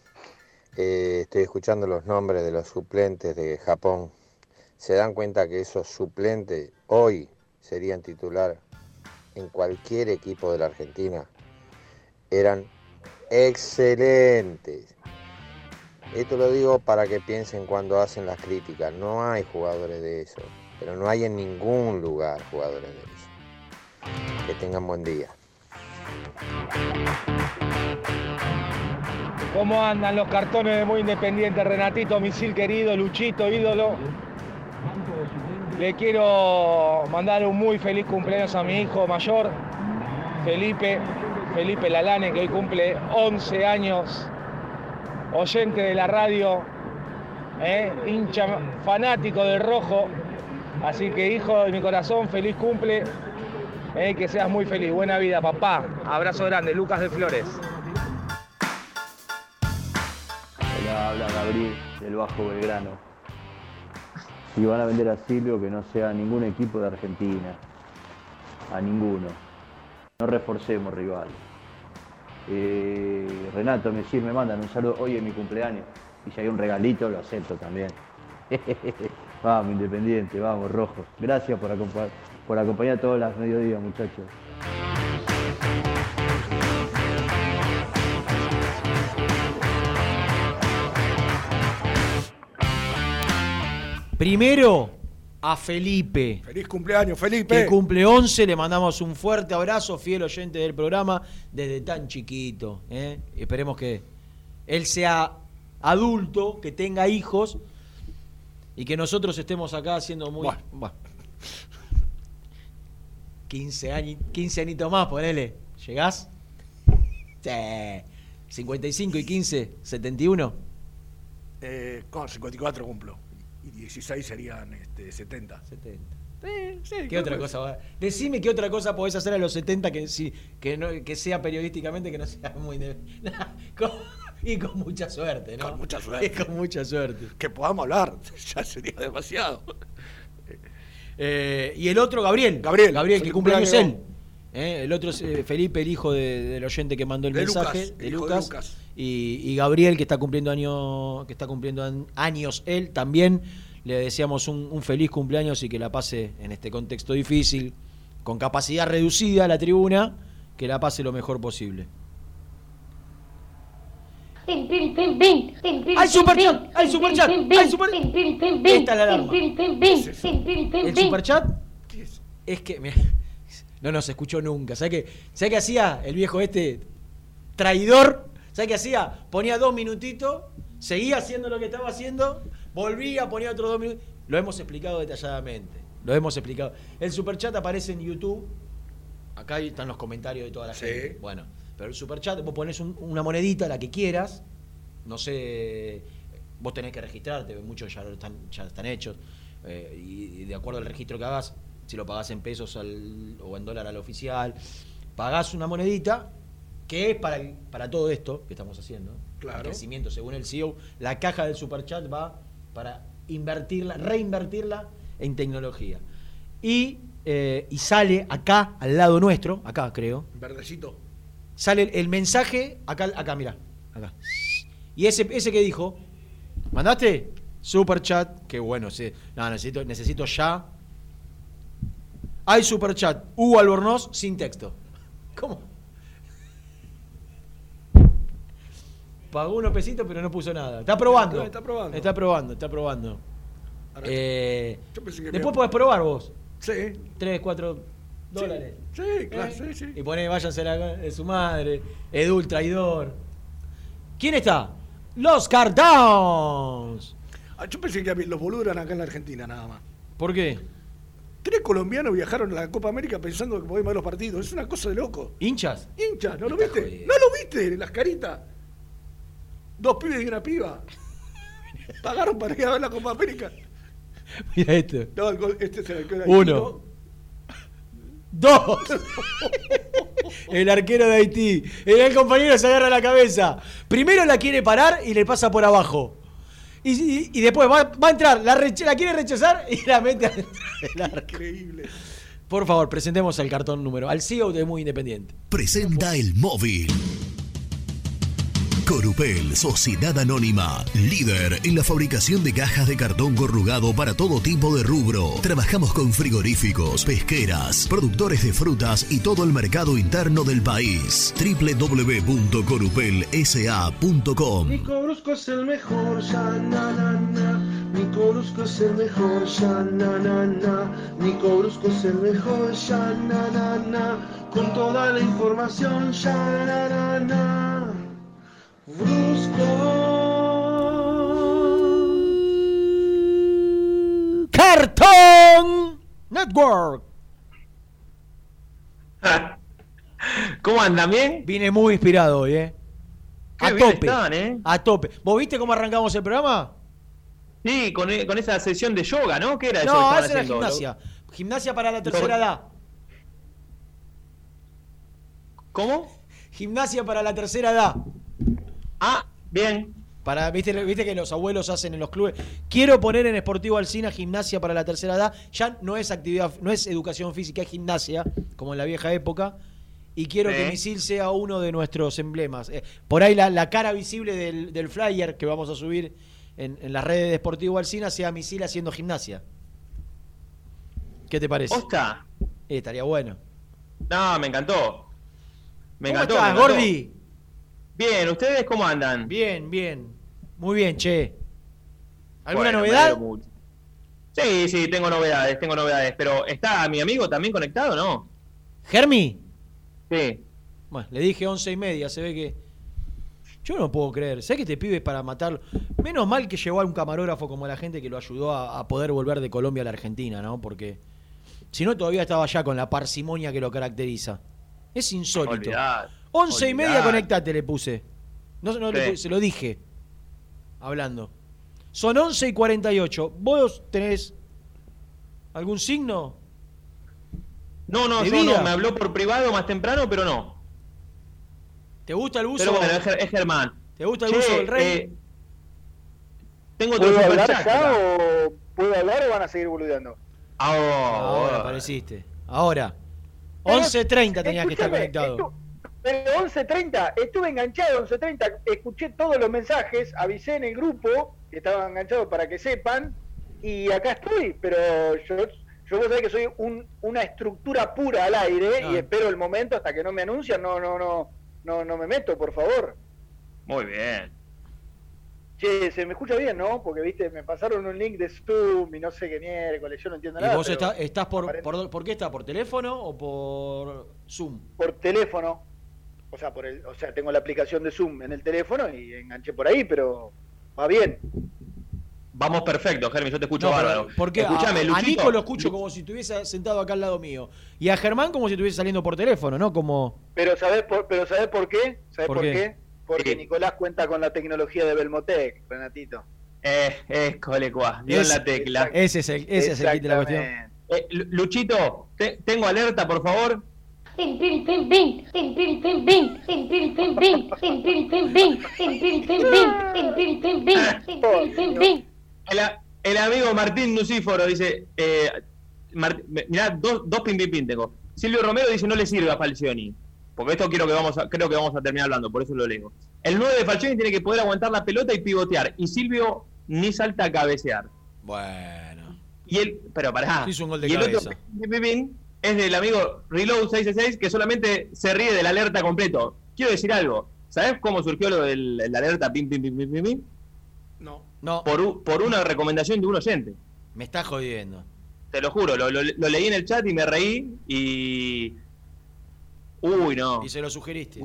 Eh, estoy escuchando los nombres de los suplentes de Japón. ¿Se dan cuenta que esos suplentes hoy serían titular en cualquier equipo de la Argentina? Eran excelentes. Esto lo digo para que piensen cuando hacen las críticas. No hay jugadores de eso, pero no hay en ningún lugar jugadores de eso. Que tengan buen día.
¿Cómo andan los cartones de Muy Independiente? Renatito, misil querido, Luchito, ídolo. Le quiero mandar un muy feliz cumpleaños a mi hijo mayor, Felipe, Felipe Lalane, que hoy cumple 11 años, oyente de la radio, ¿eh? hincha fanático del rojo. Así que hijo de mi corazón, feliz cumple, ¿eh? que seas muy feliz. Buena vida, papá. Abrazo grande, Lucas de Flores.
Hola, habla Gabriel del Bajo Belgrano. Si van a vender a Silvio, que no sea ningún equipo de Argentina. A ninguno. No reforcemos rival. Eh, Renato, me me mandan un saludo. Hoy es mi cumpleaños. Y si hay un regalito, lo acepto también. (laughs) vamos, Independiente, vamos, Rojo. Gracias por, acompa- por acompañar todos los mediodías, muchachos.
Primero, a Felipe.
Feliz cumpleaños, Felipe.
Que cumple 11, le mandamos un fuerte abrazo, fiel oyente del programa, desde tan chiquito. ¿eh? Esperemos que él sea adulto, que tenga hijos y que nosotros estemos acá haciendo muy. 15, añi- 15 añitos más, ponele. ¿Llegás? Sí. 55 y 15, 71.
Eh, con 54 cumplo. Y 16 serían este, 70.
70.
Sí,
¿Qué otra cosa? va? Decime qué otra cosa podés hacer a los 70 que, sí, que, no, que sea periodísticamente que no sea muy... de- (laughs) Con- y con mucha suerte, ¿no?
Con mucha (laughs) suerte.
Y con mucha suerte.
Que podamos hablar, (laughs) ya sería demasiado.
Eh, y el otro, Gabriel.
Gabriel.
Gabriel, que cumple años él. Eh, El otro es eh, Felipe, el hijo de- del oyente que mandó el
De
mensaje.
Lucas,
de
el hijo de
Lucas. Y, y Gabriel, que está cumpliendo año, que está cumpliendo an- años él también. Le deseamos un, un feliz cumpleaños y que la pase en este contexto difícil, con capacidad reducida la tribuna, que la pase lo mejor posible.
¡Hay
superchat! ¡Hay superchat! ¡Hay super... Esta es la alarma. ¿El superchat? Es que. mirá, no nos escuchó nunca. ¿Sabes qué, ¿Sabes qué hacía el viejo este traidor? ¿Sabes qué hacía? Ponía dos minutitos, seguía haciendo lo que estaba haciendo, volvía, ponía otros dos minutos. Lo hemos explicado detalladamente. Lo hemos explicado. El superchat aparece en YouTube. Acá están los comentarios de toda la gente. Bueno, pero el superchat, vos pones un- una monedita, la que quieras. No sé, vos tenés que registrarte, muchos ya, lo están, ya están hechos. eh, y, y de acuerdo al registro que hagas, si lo pagás en pesos al- o en dólar al oficial, pagás una monedita que es para, el- para todo esto que estamos haciendo.
Claro.
El crecimiento, según el CEO, la caja del superchat va para invertirla, reinvertirla en tecnología. Y, eh, y sale acá, al lado nuestro, acá creo,
Verdecito.
sale el, el mensaje, acá, acá, mira, acá. Y ese, ese que dijo, ¿mandaste? Super chat, qué bueno, sí. No, necesito, necesito ya. Hay superchat. Hugo Albornoz sin texto. (laughs) ¿Cómo? Pagó unos pesitos, pero no puso nada. Está probando.
Está probando.
Está probando, está probando. Eh, después podés probar vos.
Sí.
3, 4 dólares.
Sí,
eh, claro,
sí, sí.
Y poné, váyanse la de su madre. Edul, traidor. ¿Quién está? Los Cardowns.
Ah, yo pensé que los boludos eran acá en la Argentina nada más.
¿Por qué?
Tres colombianos viajaron a la Copa América pensando que podían ver los partidos. Es una cosa de loco.
¿Hinchas?
Hinchas, ¿no lo viste? ¿No lo viste? Las caritas. Dos pibes y una piba. (laughs) Pagaron para ir a ver la Copa América. (laughs)
Mira esto.
No, el gol- este es el arquero
Uno. Dos. (laughs) El arquero de Haití. El compañero se agarra la cabeza. Primero la quiere parar y le pasa por abajo. Y, y- y después va, va a entrar, la, reche- la quiere rechazar y la mete (laughs) arco.
Increíble.
Por favor, presentemos el cartón número. Al CEO de Muy Independiente.
Presenta el móvil. Corupel, Sociedad Anónima, líder en la fabricación de cajas de cartón corrugado para todo tipo de rubro. Trabajamos con frigoríficos, pesqueras, productores de frutas y todo el mercado interno del país. www.corupelsa.com
Brusco es el mejor, ya na na na. Nico Brusco es el mejor, ya na na na. Nico Brusco es el mejor, ya na na na. Con toda la información, ya na na na. Brusco.
Cartón Network. (laughs)
¿Cómo andan? ¿Bien?
Vine muy inspirado hoy, ¿eh?
Qué
A
bien
tope.
están, ¿eh?
A tope. ¿Vos viste cómo arrancamos el programa?
Sí, con, e- con esa sesión de yoga, ¿no? ¿Qué era eso que
No,
estaban
esa era
haciendo?
gimnasia. Gimnasia para la tercera edad.
¿Cómo?
Gimnasia para la tercera edad.
Ah, bien.
Para, ¿viste, viste que los abuelos hacen en los clubes. Quiero poner en Sportivo Alcina gimnasia para la tercera edad. Ya no es actividad, no es educación física, es gimnasia, como en la vieja época. Y quiero que Misil sea uno de nuestros emblemas. Eh, por ahí la, la cara visible del, del flyer que vamos a subir en, en las redes de Sportivo Alcina sea Misil haciendo gimnasia. ¿Qué te parece?
¿Posta?
Eh, estaría bueno.
No, me encantó. Me
¿Cómo
encantó.
estás,
me encantó.
Gordi?
Bien, ¿ustedes cómo andan?
Bien, bien. Muy bien, che. ¿Alguna
Bueno,
novedad?
Sí, sí, tengo novedades, tengo novedades. Pero ¿está mi amigo también conectado no?
¿Germi?
Sí.
Bueno, le dije once y media, se ve que. Yo no puedo creer. ¿Sabes que te pibe para matarlo? Menos mal que llevó a un camarógrafo como la gente que lo ayudó a, a poder volver de Colombia a la Argentina, ¿no? Porque si no, todavía estaba allá con la parsimonia que lo caracteriza. Es insólito. Once y media,
olvidate.
conectate, le puse. No, no le puse, se lo dije. Hablando. Son 11 y 48. ¿Vos tenés algún signo?
No, no,
¿De
yo no. Me habló por privado más temprano, pero no.
¿Te gusta el buzo?
Pero bueno, es, Ger- es Germán.
¿Te gusta el
Che,
buzo del rey?
eh, tengo otro
¿Puedo hablar
acá.
o puedo hablar o van a seguir boludeando?
Ahora apareciste. Ahora. 11.30 tenías que estar conectado.
Pero 11.30, estuve enganchado 11.30, escuché todos los mensajes, avisé en el grupo que estaba enganchado para que sepan, y acá estoy, pero yo, yo vos sabés que soy un- una estructura pura al aire
Ah.
y espero el momento hasta que no me anuncian, no, no, no, no, no me meto, por favor.
Muy bien.
Che, se me escucha bien, ¿no? Porque, viste, me pasaron un link de Zoom y no sé qué miércoles, yo no entiendo
¿Y
nada.
vos
pero
está- estás por, por, por qué estás? ¿Por teléfono o por Zoom?
por teléfono. O sea, por el, o sea, tengo la aplicación de Zoom en el teléfono y enganché por ahí, pero va bien.
Vamos perfecto, Germi, yo te escucho
No,
bárbaro.
porque
Escuchame,
a
Luchito.
Nico lo escucho como si estuviese sentado acá al lado mío. Y a Germán como si estuviese saliendo por teléfono, ¿no? Como.
Pero ¿sabés por, pero ¿sabés por qué? ¿Sabés
¿Por
por,
qué?
qué? Porque
Sí.
Nicolás cuenta con la tecnología de Belmotec, Renatito.
Eh, es colecua, dio en la tecla.
Ese es el, ese es el kit de la cuestión.
Eh, Lu- Luchito, te- tengo alerta, por favor. El, el amigo Martín Lucíforo dice, eh, mirá, dos, dos pin, pin, pin tengo. Silvio Romero dice, no le sirve a Falcioni. Porque esto quiero que vamos creo que vamos a terminar hablando, por eso lo leo. El 9 de Falcioni tiene que poder aguantar la pelota y pivotear. Y Silvio ni salta a cabecear.
Bueno.
Y el, pero pará.
Hizo un gol de
y
cabeza.
El otro, es del amigo Reload 666 que solamente se ríe de la alerta completo. Quiero decir algo. ¿Sabes cómo surgió lo del la alerta pim, pim, pim, pim, pim, pim?
No.
No.
Por, por una recomendación de un oyente.
Me está jodiendo.
Te lo juro, lo, lo- lo leí en el chat y me reí y... Uy, no.
Y se lo sugeriste.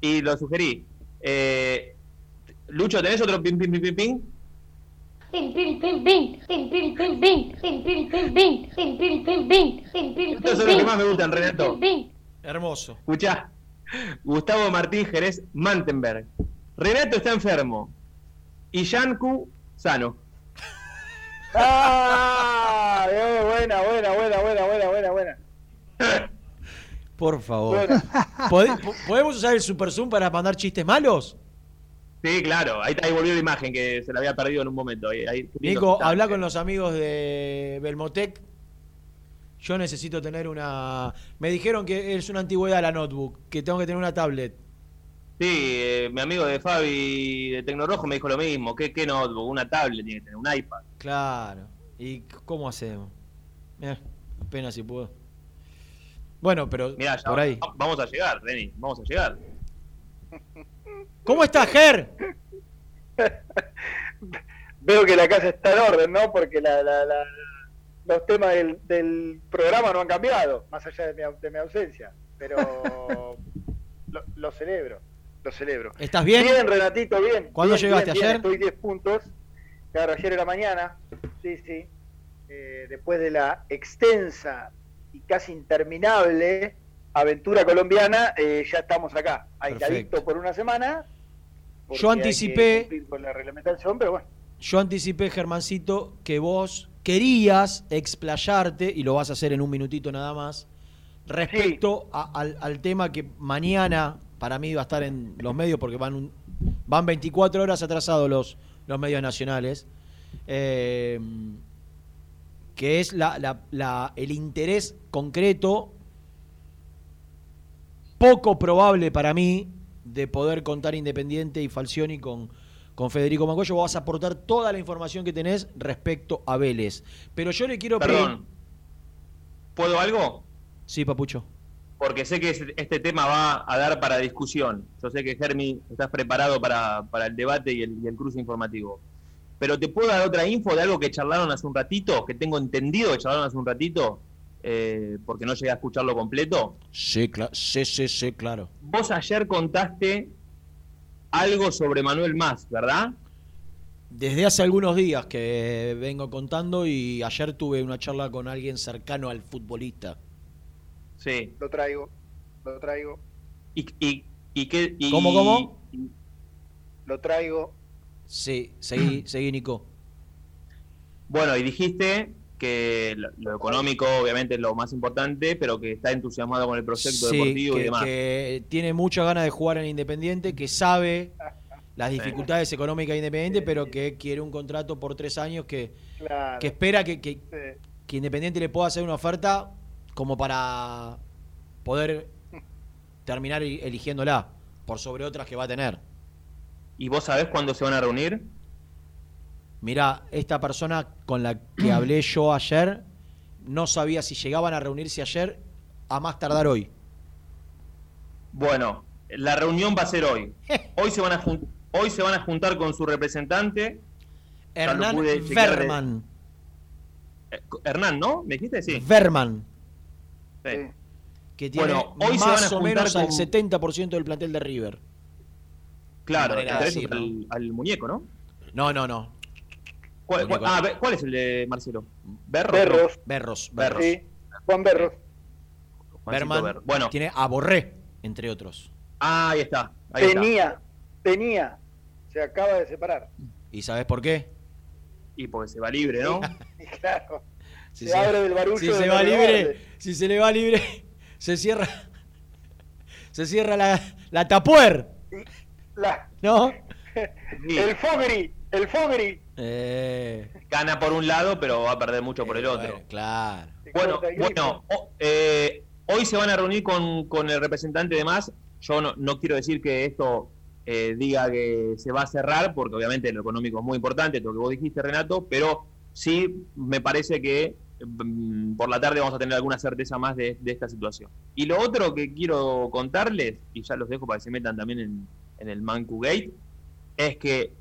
Y lo sugerí. Eh, Lucho, ¿tenés otro pim, pim, pim, pim, pim? Estos son los que más me gustan, Renato.
Hermoso.
Escuchá. Gustavo Martín Jerez Mantenberg. Renato está enfermo. Y Yanku sano.
¡Ah! eh, buena, buena, buena, buena, buena, buena, buena.
Por favor.
Bueno.
¿Pode- po- ¿Podemos usar el Super Zoom para mandar chistes malos?
Sí, claro. Ahí, ahí volvió la imagen que se la había perdido en un momento. Ahí, ahí-
Nico, habla con los amigos de Belmotec. Yo necesito tener una. Me dijeron que es una antigüedad la notebook, que tengo que tener una tablet.
Sí, eh, mi amigo de Fabi de Tecnorojo me dijo lo mismo. ¿Qué, qué notebook? Una tablet tiene que tener, un iPad.
Claro. ¿Y cómo hacemos? Eh, apenas si puedo. Bueno, pero
Mirá, ya
por ahí.
va- vamos a llegar, Reni. Vamos a llegar. (laughs)
¿Cómo estás, Ger?
Veo que la casa está en orden, ¿no? Porque la, la- la- los temas del, del programa no han cambiado, más allá de mi, de mi ausencia. Pero (laughs) lo, lo celebro, lo celebro.
¿Estás bien?
Bien, Renatito, bien.
¿Cuándo
Bien,
llegaste?
bien, bien,
¿Ayer?
Estoy 10 puntos. Claro, ayer en la mañana. Sí, sí. Eh, después de la extensa y casi interminable aventura colombiana, eh, ya estamos acá, aisladitos por una semana.
Yo anticipé-
con la reglamentación, pero bueno.
Yo anticipé, Germancito, que vos querías explayarte, y lo vas a hacer en un minutito nada más, respecto a- al, al tema que mañana para mí va a estar en los medios, porque van, un- van 24 horas atrasados los, los medios nacionales, eh, que es la- la- la- el interés concreto, poco probable para mí, de poder contar Independiente y Falcioni con, con Federico Mangoyo. Vos vas a aportar toda la información que tenés respecto a Vélez. Pero yo le quiero
Perdón. ¿Puedo algo?
Sí, Papucho.
Porque sé que este- este tema va a dar para discusión. Yo sé que Germi estás preparado para, para el debate y el, y el cruce informativo. Pero te puedo dar otra info de algo que charlaron hace un ratito, que tengo entendido que charlaron hace un ratito, eh, porque no llegué a escucharlo completo.
Sí, cla- sí, sí, sí, claro.
Vos ayer contaste algo sobre Manuel Más, ¿verdad?
Desde hace algunos días que vengo contando y ayer tuve una charla con alguien cercano al futbolista.
Sí.
Lo traigo, lo traigo,
¿Y, y, y qué? y-
¿Cómo, cómo?
lo traigo.
Sí, seguí, seguí, Nico.
Bueno, y dijiste que lo, lo económico obviamente es lo más importante, pero que está entusiasmado con el proyecto
Sí,
deportivo
que,
y demás.
que tiene muchas ganas de jugar en Independiente, que sabe las dificultades económicas de Independiente, pero que quiere un contrato por tres años que,
Claro.
que espera que, que-
Sí.
que Independiente le pueda hacer una oferta como para poder terminar eligiéndola por sobre otras que va a tener.
¿Y vos sabés cuándo se van a reunir?
Mira, esta persona con la que hablé yo ayer no sabía si llegaban a reunirse ayer a más tardar hoy.
Bueno, la reunión va a ser hoy. Hoy se van a, jun- hoy se van a juntar con su representante.
Hernán
de-
Verman.
Eh, Hernán, ¿no? ¿Me dijiste? Sí.
Verman,
Sí.
que tiene
Bueno, hoy se van
más
a
o menos al
con-
70% del plantel de River.
Claro,
de
al, al muñeco, ¿no?
No, no, no.
¿Cuál, cuál-
Muñeco.
ah, ¿cuál es el de Marcelo? ¿Berros?
Berros.
Berros.
Berros.
Sí, Juan Berros.
Berman
Berros. Bueno,
tiene a Borré, entre otros.
ah, ahí está. Ahí está.
Tenía, tenía. Se acaba de separar.
¿Y sabes por qué?
Y porque se va libre, ¿no? (laughs)
Claro,
Si
se, abre del barullo.
si se va libre, si se le va libre, (laughs) se cierra, (laughs) se cierra la, la tapuer,
La-
¿no?
El Fogri, el Fogri.
Eh,
Gana por un lado, pero va a perder mucho por el otro.
bueno, claro.
Bueno, bueno eh, hoy se van a reunir con, con el representante de más. Yo no, no quiero decir que esto eh, diga que se va a cerrar, porque obviamente lo económico es muy importante, lo que vos dijiste, Renato, pero sí me parece que mm, por la tarde vamos a tener alguna certeza más de, de esta situación. Y lo otro que quiero contarles, y ya los dejo para que se metan también en, en el Mancu Gate, es que,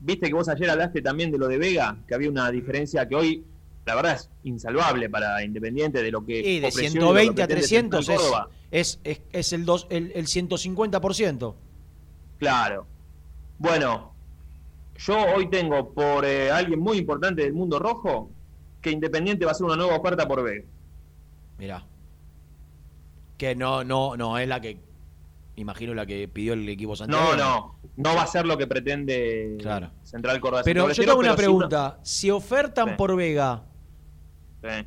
viste que vos ayer hablaste también de lo de Vega, que había una diferencia que hoy, la verdad, es insalvable para Independiente de lo que.
Y de
ofreció y lo que
120 a
pretende
300
Central
es,
Córdoba.
es, es, es el, dos, el, el 150%.
Claro. Bueno, yo hoy tengo por eh, alguien muy importante del mundo rojo que Independiente va a hacer una nueva oferta por Vega.
Mirá. Que no, no, no es la que. Imagino la que pidió el equipo Santiago.
No, no, no va a ser lo que pretende
Claro.
Central Córdoba.
Pero yo tengo una pregunta. Si ofertan
Sí.
por Vega,
Sí.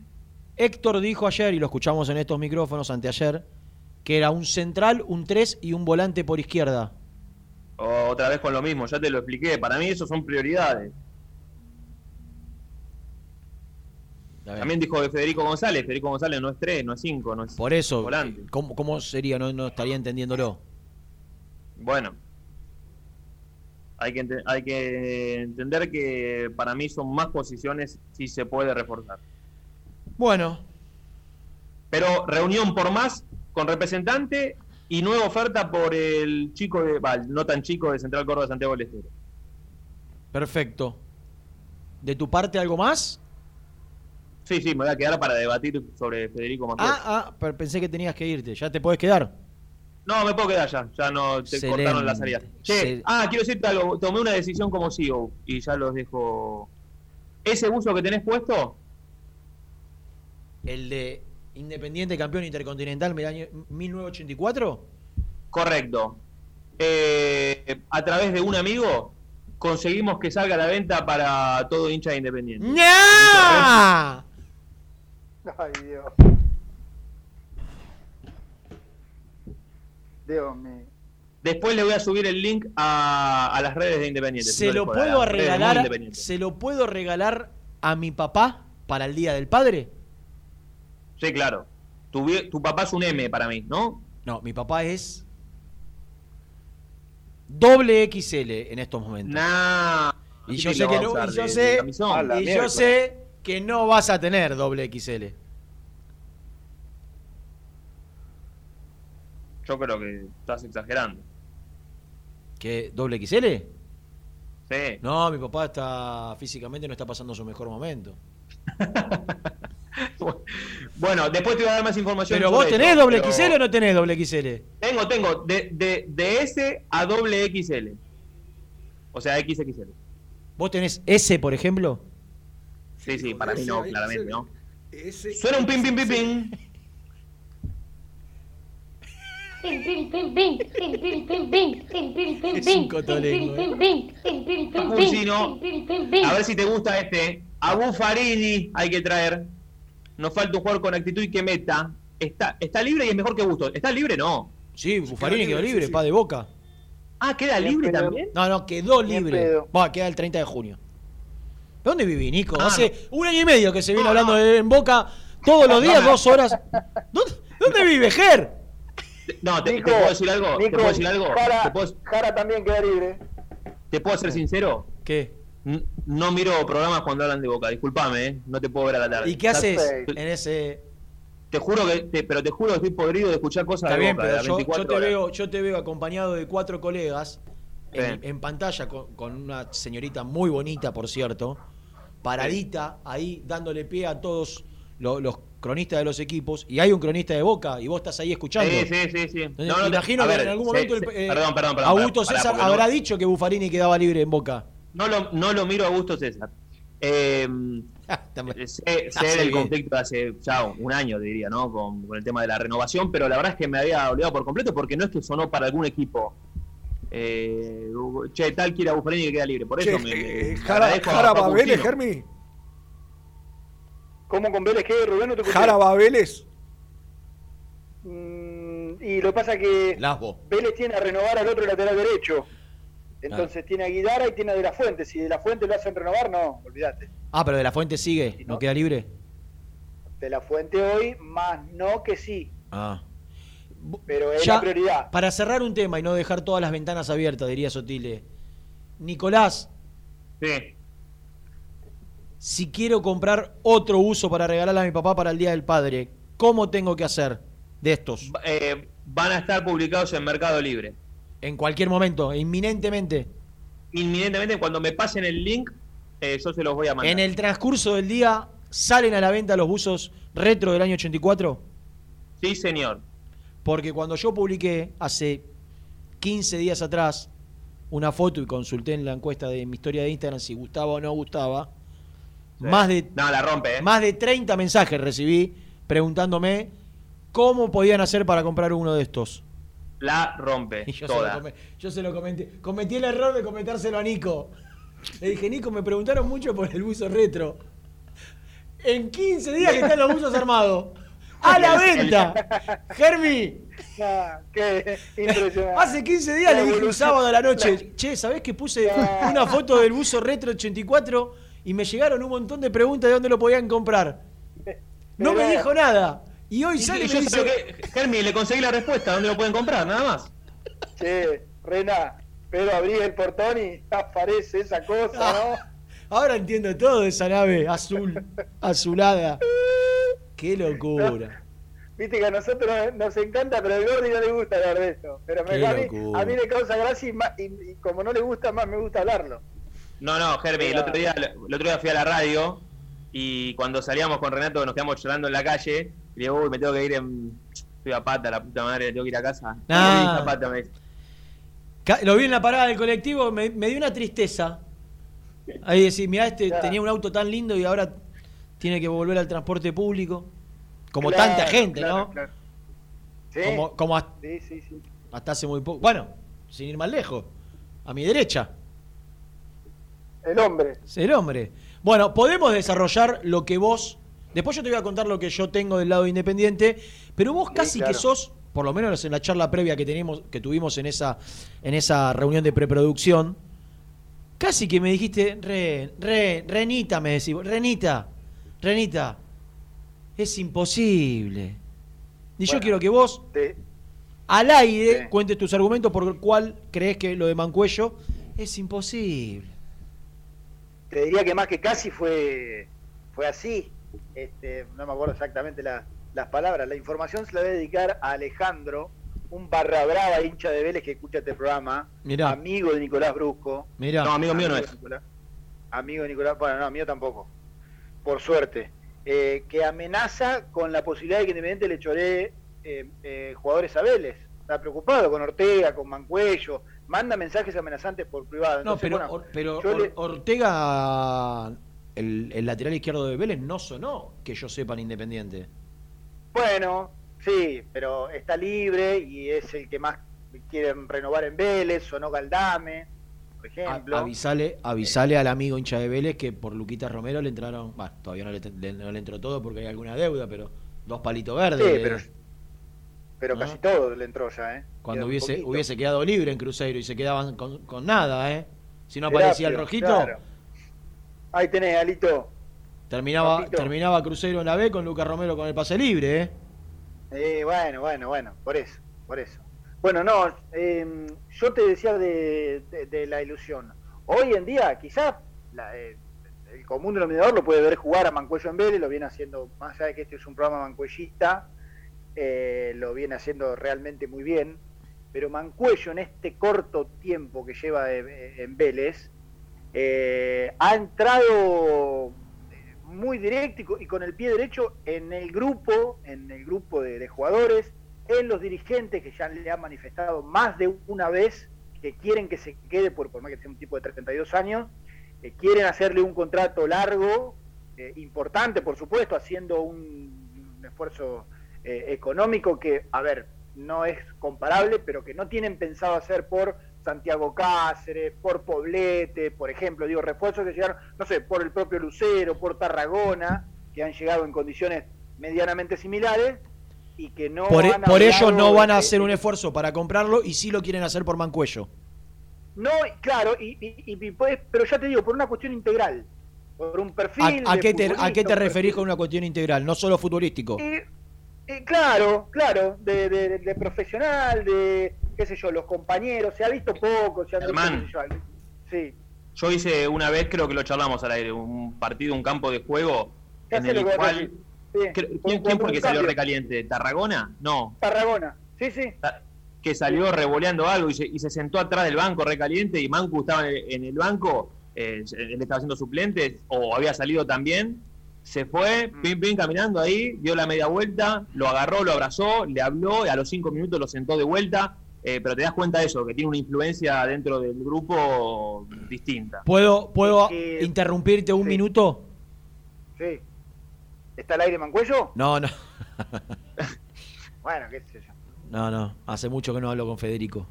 Héctor dijo ayer, y lo escuchamos en estos micrófonos anteayer, que era un central, un 3 y un volante por izquierda.
Otra vez con lo mismo, ya te lo expliqué. Para mí eso son prioridades. También dijo de Federico González. Federico González no es 3, no es 5, no es
Por eso,
volante.
eh, ¿cómo, cómo sería? No, no estaría entendiéndolo.
Bueno, hay que, hay que entender que para mí son más posiciones si se puede reforzar.
Bueno,
Pero reunión por más con representante y nueva oferta por el chico de, no tan chico de Central Córdoba Santiago del Estero.
perfecto. ¿De tu parte algo más?
Sí, sí, me voy a quedar para debatir sobre Federico Macoy.
Ah, ah, pero pensé que tenías que irte. ¿Ya te puedes quedar?
No, me puedo quedar ya, ya no te
Excelente.
cortaron la salida. Che, ah, quiero decirte algo, tomé una decisión como CEO y ya los dejo. Ese buzo que tenés puesto,
¿El de Independiente Campeón Intercontinental del año 1984?
correcto. Eh, a través de un amigo conseguimos que salga a la venta para todo hincha de Independiente.
¡Ya!
Ay, Dios. Dios mío.
Después le voy a subir el link a, a las redes de Independiente.
Se
No
lo puedo regalar. ¿Se lo puedo regalar a mi papá para el Día del Padre?
Sí, claro. Tu, tu papá es un M para mí, ¿no?
No, mi papá es doble XL en estos momentos.
Nah.
y
¿qué
yo sé que no, y yo sé, y yo sé que no vas a tener doble XL.
Yo creo que estás exagerando.
¿Qué? ¿Doble XL?
Sí.
No, mi papá está físicamente no está pasando su mejor momento. (laughs)
Bueno, después te voy a dar más información.
Pero vos tenés doble
pero-
XL o no tenés doble XL?
Tengo, tengo. De, de, de S a doble XL. O sea, XXL.
¿Vos tenés S, por ejemplo?
Sí, sí, para mí no, claramente no.
Ese,
Suena un
ping, ping, ping, ping.
Es un cotolengo.
¿eh?
A ver si te gusta este. Abu Farini hay que traer. Nos falta un jugador con actitud y que meta. Está, está libre y es mejor que Gusto. ¿Está libre? No.
Sí, Buffarini quedó
libre, sí, sí.
pa de boca.
Ah, ¿queda libre también?
No, no, quedó libre. Va, queda el 30 de junio. ¿De dónde viví, Nico?
Ah,
Hace un año y medio que se viene hablando de- en Boca todos los días, dos horas. ¿Dónde, dónde vive, Ger?
No, te, puedo decir algo.
Nico,
¿Te puedo decir algo?
Jara,
¿Te puedo,
Jara también queda libre.
te puedo ser sincero?
¿Qué?
No miro programas cuando hablan de Boca. Disculpame, ¿eh? No te puedo ver a la tarde.
¿Y qué haces en ese...?
Te juro que, te- pero te juro que estoy podrido de escuchar cosas
Está
de
bien,
Boca, de
pero
las
yo,
24
yo te
horas.
veo, yo te veo acompañado de cuatro colegas en, en pantalla con, con una señorita muy bonita, por cierto, paradita ahí dándole pie a todos lo- los cronistas de los equipos y hay un cronista de Boca y vos estás ahí escuchando.
Sí, sí, sí, sí.
Entonces,
No, no,
imagino que
ver,
en algún
sí,
momento el, eh,
perdón, perdón, perdón.
Augusto César
no-
habrá dicho que Buffarini quedaba libre en Boca.
No lo, no lo miro a Augusto César. Eh, (laughs) sé, sé
Hace
del
bien.
conflicto de hace ya un año, diría, ¿no? Con, con el tema de la renovación, pero la verdad es que me había olvidado por completo porque no es que sonó para algún equipo. Eh, che, tal quiere a Buffarini que queda libre. Por eso
Che,
me,
eh,
me
Jara, Jara Babeles. Germi.
¿Cómo con Vélez qué, Rubén? No te.
Jara Babeles.
Mm, y lo que pasa que
Lasbo.
Vélez tiene a renovar al otro lateral derecho. Entonces tiene a Guidara y tiene a De La Fuente. Si De La Fuente lo hacen renovar, no, olvídate.
Ah, pero de la fuente sigue, ¿no queda libre?
De La Fuente hoy, más no que sí.
Ah.
Pero es
Ya,
la prioridad.
Para cerrar un tema y no dejar todas las ventanas abiertas, diría Sotile. Nicolás,
Sí.
si quiero comprar otro uso para regalarle a mi papá para el Día del Padre, ¿cómo tengo que hacer de estos?
Eh, van a estar publicados en Mercado Libre.
En cualquier momento, inminentemente.
Inminentemente, cuando me pasen el link, eh, yo se los voy a mandar.
En el transcurso del día, ¿salen a la venta los buzos retro del año 84?
Sí, señor.
Porque cuando yo publiqué hace 15 días atrás una foto y consulté en la encuesta de mi historia de Instagram si gustaba o no gustaba, más de,
No, la rompe, ¿eh?
más de 30 mensajes recibí preguntándome cómo podían hacer para comprar uno de estos.
La rompe.
Y yo, se lo,
toda.
come- yo se lo comenté. Cometí el error de comentárselo a Nico. Le dije, Nico, me preguntaron mucho por el buzo retro. En 15 días que están los buzos armados. ¡A la (laughs) venta! Germi,
Ah, qué impresionante.
hace 15 días
La
le dije un sábado a la noche, che, ¿sabés que puse una foto del buzo retro 84 y me llegaron un montón de preguntas de dónde lo podían comprar? No me dijo nada. Y hoy sale
y
me dice,
sé que, Germi, le conseguí la respuesta, ¿dónde lo pueden comprar? Nada más.
Che, Rena, pero abrí el portón y aparece esa cosa, ¿no? (laughs)
Ahora entiendo todo de esa nave azul, azulada. Qué (laughs) locura.
Viste que a nosotros nos- encanta, pero al Gordi no le gusta hablar de esto. Pero me- a, mí, a mí le causa gracia y, ma- y- y como no le gusta, más me gusta hablarlo.
No, no, Germi, el otro, día, el otro día fui a la radio y cuando salíamos con Renato nos quedamos llorando en la calle y le digo, uy, me tengo que ir en... Estoy a pata, la puta madre, tengo que ir a casa.
Ah.
A pata, me
Lo vi en la parada del colectivo, me, me dio una tristeza. Ahí decir, mirá, este tenía un auto tan lindo y ahora tiene que volver al transporte público. Como
Claro,
tanta gente,
claro,
¿no?
claro. Sí,
Como, como hasta,
sí, sí, sí.
hasta hace muy poco. Bueno, sin ir más lejos. A mi derecha.
El hombre.
El hombre. Bueno, podemos desarrollar lo que vos. Después yo te voy a contar lo que yo tengo del lado independiente, pero vos casi que sos, por lo menos en la charla previa que tenemos, que tuvimos en esa, en esa reunión de preproducción, casi que me dijiste, re, re, Renita, me decís, Renita, Renita, es imposible. Y yo quiero que vos,
te-
al aire,
Sí.
cuentes tus argumentos por el cual crees que lo de Mancuello es imposible.
Te diría que más que casi fue, fue así. Este, no me acuerdo exactamente la- las palabras. La información se la voy a dedicar a Alejandro, un barra brava hincha de Vélez que escucha este programa,
Mirá.
amigo de Nicolás Brusco.
Mirá.
No, amigo mío no
de
es.
Nicolás. Amigo de Nicolás, bueno, no, mío tampoco. Por suerte. Eh, que amenaza con la posibilidad de que Independiente le choree eh, eh, jugadores a Vélez. Está preocupado con Ortega, con Mancuello. Manda mensajes amenazantes por privado.
No, pero,
bueno,
Or- pero
yo
Or-
le-
Ortega, el, el lateral izquierdo de Vélez, no sonó, que yo sepa, en Independiente.
Bueno, sí, pero está libre y es el que más quieren renovar en Vélez, sonó Galdame, por
A-
ejemplo.
avisale, avisale al amigo hincha de Vélez que por Luquita Romero le entraron, bueno, todavía no le, le- no le entró todo porque hay alguna deuda, pero dos palitos verdes.
Sí,
le-
pero, pero
¿no?
casi todo le entró ya, ¿eh?
cuando hubiese, hubiese quedado libre en Cruzeiro y se quedaban con, con nada, ¿eh? Si no aparecía el rojito,
claro. Ahí tenés, Alito.
terminaba,
Papito.
terminaba Cruzeiro en la B con Lucas Romero con el pase libre, ¿eh?
Eh, bueno, bueno, bueno, por eso, por eso. Bueno, no, eh, yo te decía de, la ilusión. Hoy en día, quizás eh, el común denominador lo puede ver jugar a Mancuello en Vélez, lo viene haciendo, más allá de que este es un programa mancuellista, eh, lo viene haciendo realmente muy bien, pero Mancuello en este corto tiempo que lleva eh, en Vélez, eh, ha entrado muy directo y con el pie derecho en el grupo, en el grupo de, de jugadores, en los dirigentes que ya le han manifestado más de una vez que quieren que se quede, por, por más que sea un tipo de 32 años, que quieren hacerle un contrato largo, eh, importante por supuesto, haciendo un, un esfuerzo eh, económico que, a ver, no es comparable, pero que no tienen pensado hacer por Santiago Cáceres, por Poblete, por ejemplo, digo, refuerzos que llegaron, no sé, por el propio Lucero, por Tarragona, que han llegado en condiciones medianamente similares y que no
Por, e-
han
por ello no van a
de-
hacer un esfuerzo para comprarlo y sí lo quieren hacer por Mancuello.
No, claro, y, y- y- pues, pero ya te digo, por una cuestión integral, por un perfil.
¿A, a
de
qué te, ¿A qué te referís con una cuestión integral? No solo futbolístico.
Eh, eh, claro, claro, de, de- de profesional, de, qué sé yo, los compañeros, se ha visto poco, se ha visto,
Germán.
qué sé yo, al- sí,
Yo hice una vez, creo que lo charlamos al aire, un partido, un campo de juego en el
a
cual...
Sí,
¿Quién, fue el que salió recaliente? ¿Tarragona? No.
Tarragona. Sí, sí.
Que salió revoleando algo y se, y se sentó atrás del banco recaliente y Mancu estaba en el, en el banco, eh, él estaba haciendo suplentes o había salido también. Se fue,
Mm.
pim, pim, caminando ahí, dio la media vuelta, lo agarró, lo abrazó, le habló y a los cinco minutos lo sentó de vuelta. Eh, pero te das cuenta de eso, que tiene una influencia dentro del grupo distinta.
¿Puedo, puedo
Es que-
interrumpirte un minuto?
Sí. ¿Está al aire Mancuello?
No, no. (laughs)
Bueno, qué sé yo.
No, no. Hace mucho que no hablo con Federico.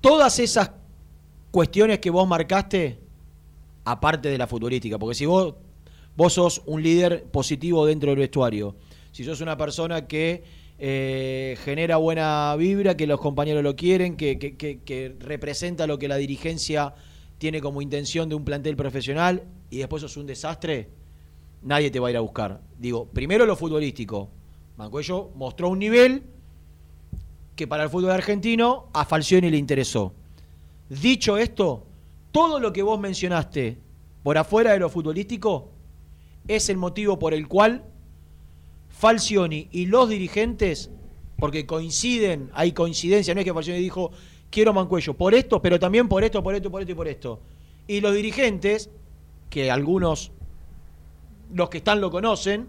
Todas esas cuestiones que vos marcaste, aparte de la futbolística, porque si vos, vos sos un líder positivo dentro del vestuario, si sos una persona que eh, genera buena vibra, que los compañeros lo quieren, que, que- que- que representa lo que la dirigencia tiene como intención de un plantel profesional y después sos un desastre, nadie te va a ir a buscar. Digo, primero lo futbolístico. Mancuello mostró un nivel que para el fútbol argentino a Falcioni le interesó. Dicho esto, todo lo que vos mencionaste por afuera de lo futbolístico es el motivo por el cual Falcioni y los dirigentes, porque coinciden, hay coincidencia, no es que Falcioni dijo, quiero Mancuello, por esto, pero también por esto, por esto, por esto y por esto. Y los dirigentes, que algunos, los que están lo conocen,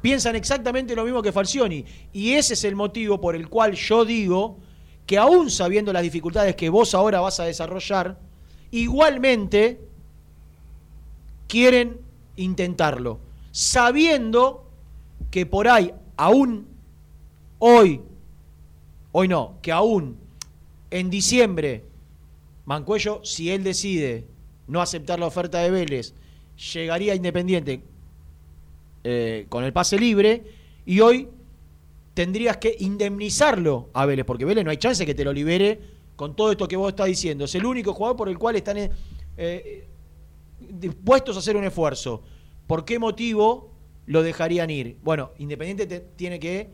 piensan exactamente lo mismo que Falcioni. Y ese es el motivo por el cual yo digo que aún sabiendo las dificultades que vos ahora vas a desarrollar, igualmente quieren intentarlo, sabiendo que por ahí, aún hoy, hoy no, que aún en diciembre, Mancuello, si él decide no aceptar la oferta de Vélez, llegaría a Independiente eh, con el pase libre y hoy tendrías que indemnizarlo a Vélez, porque Vélez no hay chance que te lo libere con todo esto que vos estás diciendo. Es el único jugador por el cual están eh, eh, dispuestos a hacer un esfuerzo. ¿Por qué motivo lo dejarían ir? Bueno, Independiente te- tiene que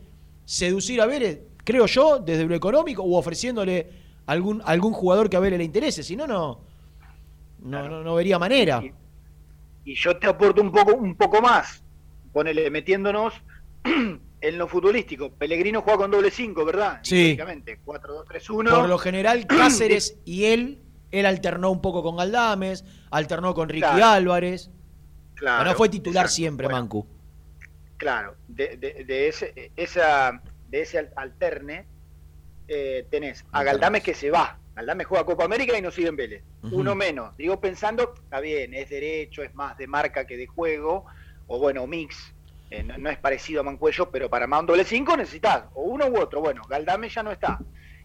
seducir a Vélez, creo yo, desde lo económico o ofreciéndole algún, algún jugador que a Vélez le interese. Si no, no, no, no, no vería manera.
Y yo te aporto un poco, un poco más. Ponele, metiéndonos (clears throat) en lo futbolístico. Pellegrino juega con doble 5, ¿verdad?
Sí.
Históricamente, 4-2-3-1.
Por lo general, (clears throat) Cáceres y él, él alternó un poco con Galdames, alternó con Ricky
Claro.
Álvarez.
Claro,
no fue titular
exacto.
siempre,
Bueno,
Mancu.
Claro, de, de- de ese, esa, de ese al- alterne eh, tenés a Galdames que se va. Galdames juega Copa América y no sigue en Vélez. Uno menos. Digo pensando, está bien, es derecho, es más de marca que de juego, o bueno, mix. Eh, no, no es parecido a Mancuello, pero para más un doble 5 necesitas o uno u otro. Bueno, Galdames ya no está.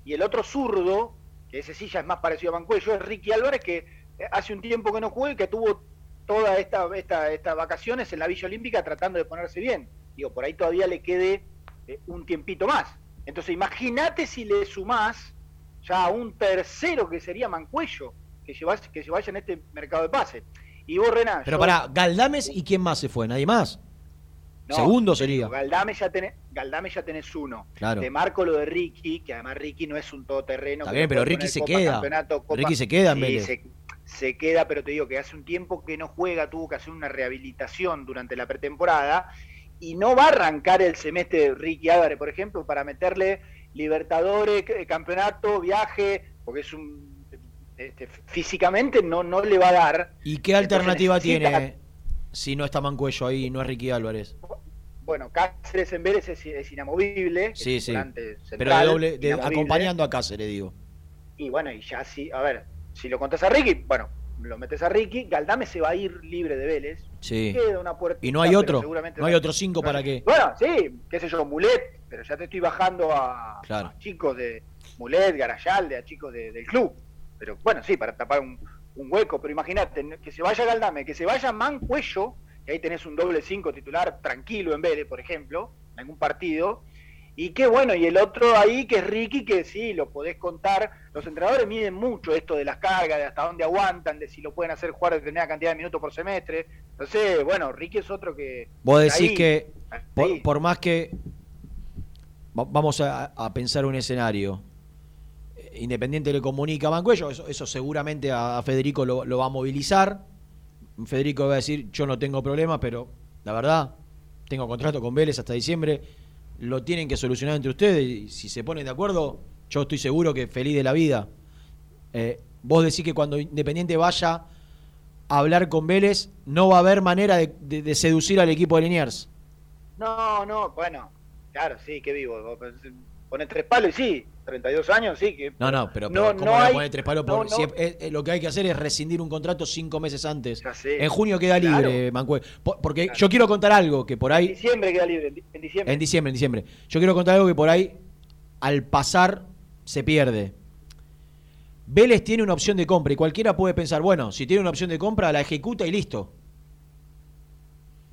Y el otro zurdo, que ese sí ya es más parecido a Mancuello, es Ricky Álvarez, que eh, hace un tiempo que no juega y que tuvo todas esta, esta, estas vacaciones en la Villa Olímpica tratando de ponerse bien. Digo, por ahí todavía le quede eh, un tiempito más. Entonces, imagínate si le sumás ya a un tercero que sería Mancuello, que se, vaya, que se vaya en este mercado de pase. Y vos, Renan.
Pero
yo-
para Galdames y quién más se fue, nadie más.
No,
Segundo sería.
digo, Galdame ya tenés, Galdame ya tenés uno.
Claro.
Te marco lo de Ricky, que además Ricky no es un todoterreno.
Está bien, pero Ricky se
Copa,
queda. Ricky se queda en Vélez.
se, se queda, pero te digo que hace un tiempo que no juega, tuvo que hacer una rehabilitación durante la pretemporada y no va a arrancar el semestre de Ricky Álvarez, por ejemplo, para meterle Libertadores, c- campeonato, viaje, porque es un este, físicamente no, no le va a dar.
¿Y qué alternativa
necesita-
tiene si no está Mancuello ahí y no es Ricky Álvarez?
Bueno, Cáceres en Vélez es, es inamovible.
Sí, sí. Pero de doble, de- acompañando a Cáceres, digo.
Y bueno, y ya sí, a ver, si lo contás a Ricky, bueno, lo metes a Ricky, Galdame se va a ir libre de Vélez.
Sí.
Queda una puertita,
Y no hay otro.
seguramente
No hay otro cinco para que.
Bueno, sí, qué sé yo, Mulet, pero ya te estoy bajando a,
Claro.
a chicos de Mulet, Garayalde, a chicos de- del club. Pero bueno, sí, para tapar un, un hueco, pero imagínate, que se vaya Galdame, que se vaya Mancuello, y ahí tenés un doble 5 titular tranquilo en Vélez, por ejemplo, en algún partido. Y qué bueno, y el otro ahí que es Ricky, que sí, lo podés contar. Los entrenadores miden mucho esto de las cargas, de hasta dónde aguantan, de si lo pueden hacer jugar determinada cantidad de minutos por semestre. Entonces, bueno, Ricky es otro que.
Vos decís
ahí-
que, por,
ahí.
por más que. va- Vamos a, a pensar un escenario. Independiente le comunica a Mancuello, eso, eso seguramente a, a Federico lo, lo va a movilizar. Federico va a decir, yo no tengo problema, pero la verdad, tengo contrato con Vélez hasta diciembre, lo tienen que solucionar entre ustedes y si se ponen de acuerdo, yo estoy seguro que feliz de la vida. Eh, vos decís que cuando Independiente vaya a hablar con Vélez, no va a haber manera de, de- de seducir al equipo de Liniers.
No, no, bueno, claro, sí, que vivo. Vos Pones tres palos y sí, 32 años, sí. que
No, no, pero,
No,
pero ¿cómo
no
va a
hay-
poner tres palos?
no,
Por-
no.
si es- es- es- lo que hay que hacer es rescindir un contrato cinco meses antes. En junio queda
Claro.
libre, Mancue. Po- Porque yo quiero contar algo que por
En
ahí.
diciembre queda libre, en di- en diciembre.
En diciembre, en diciembre. Yo quiero contar algo que por ahí, al pasar, se pierde. Vélez tiene una opción de compra y cualquiera puede pensar, bueno, si tiene una opción de compra, la ejecuta y listo.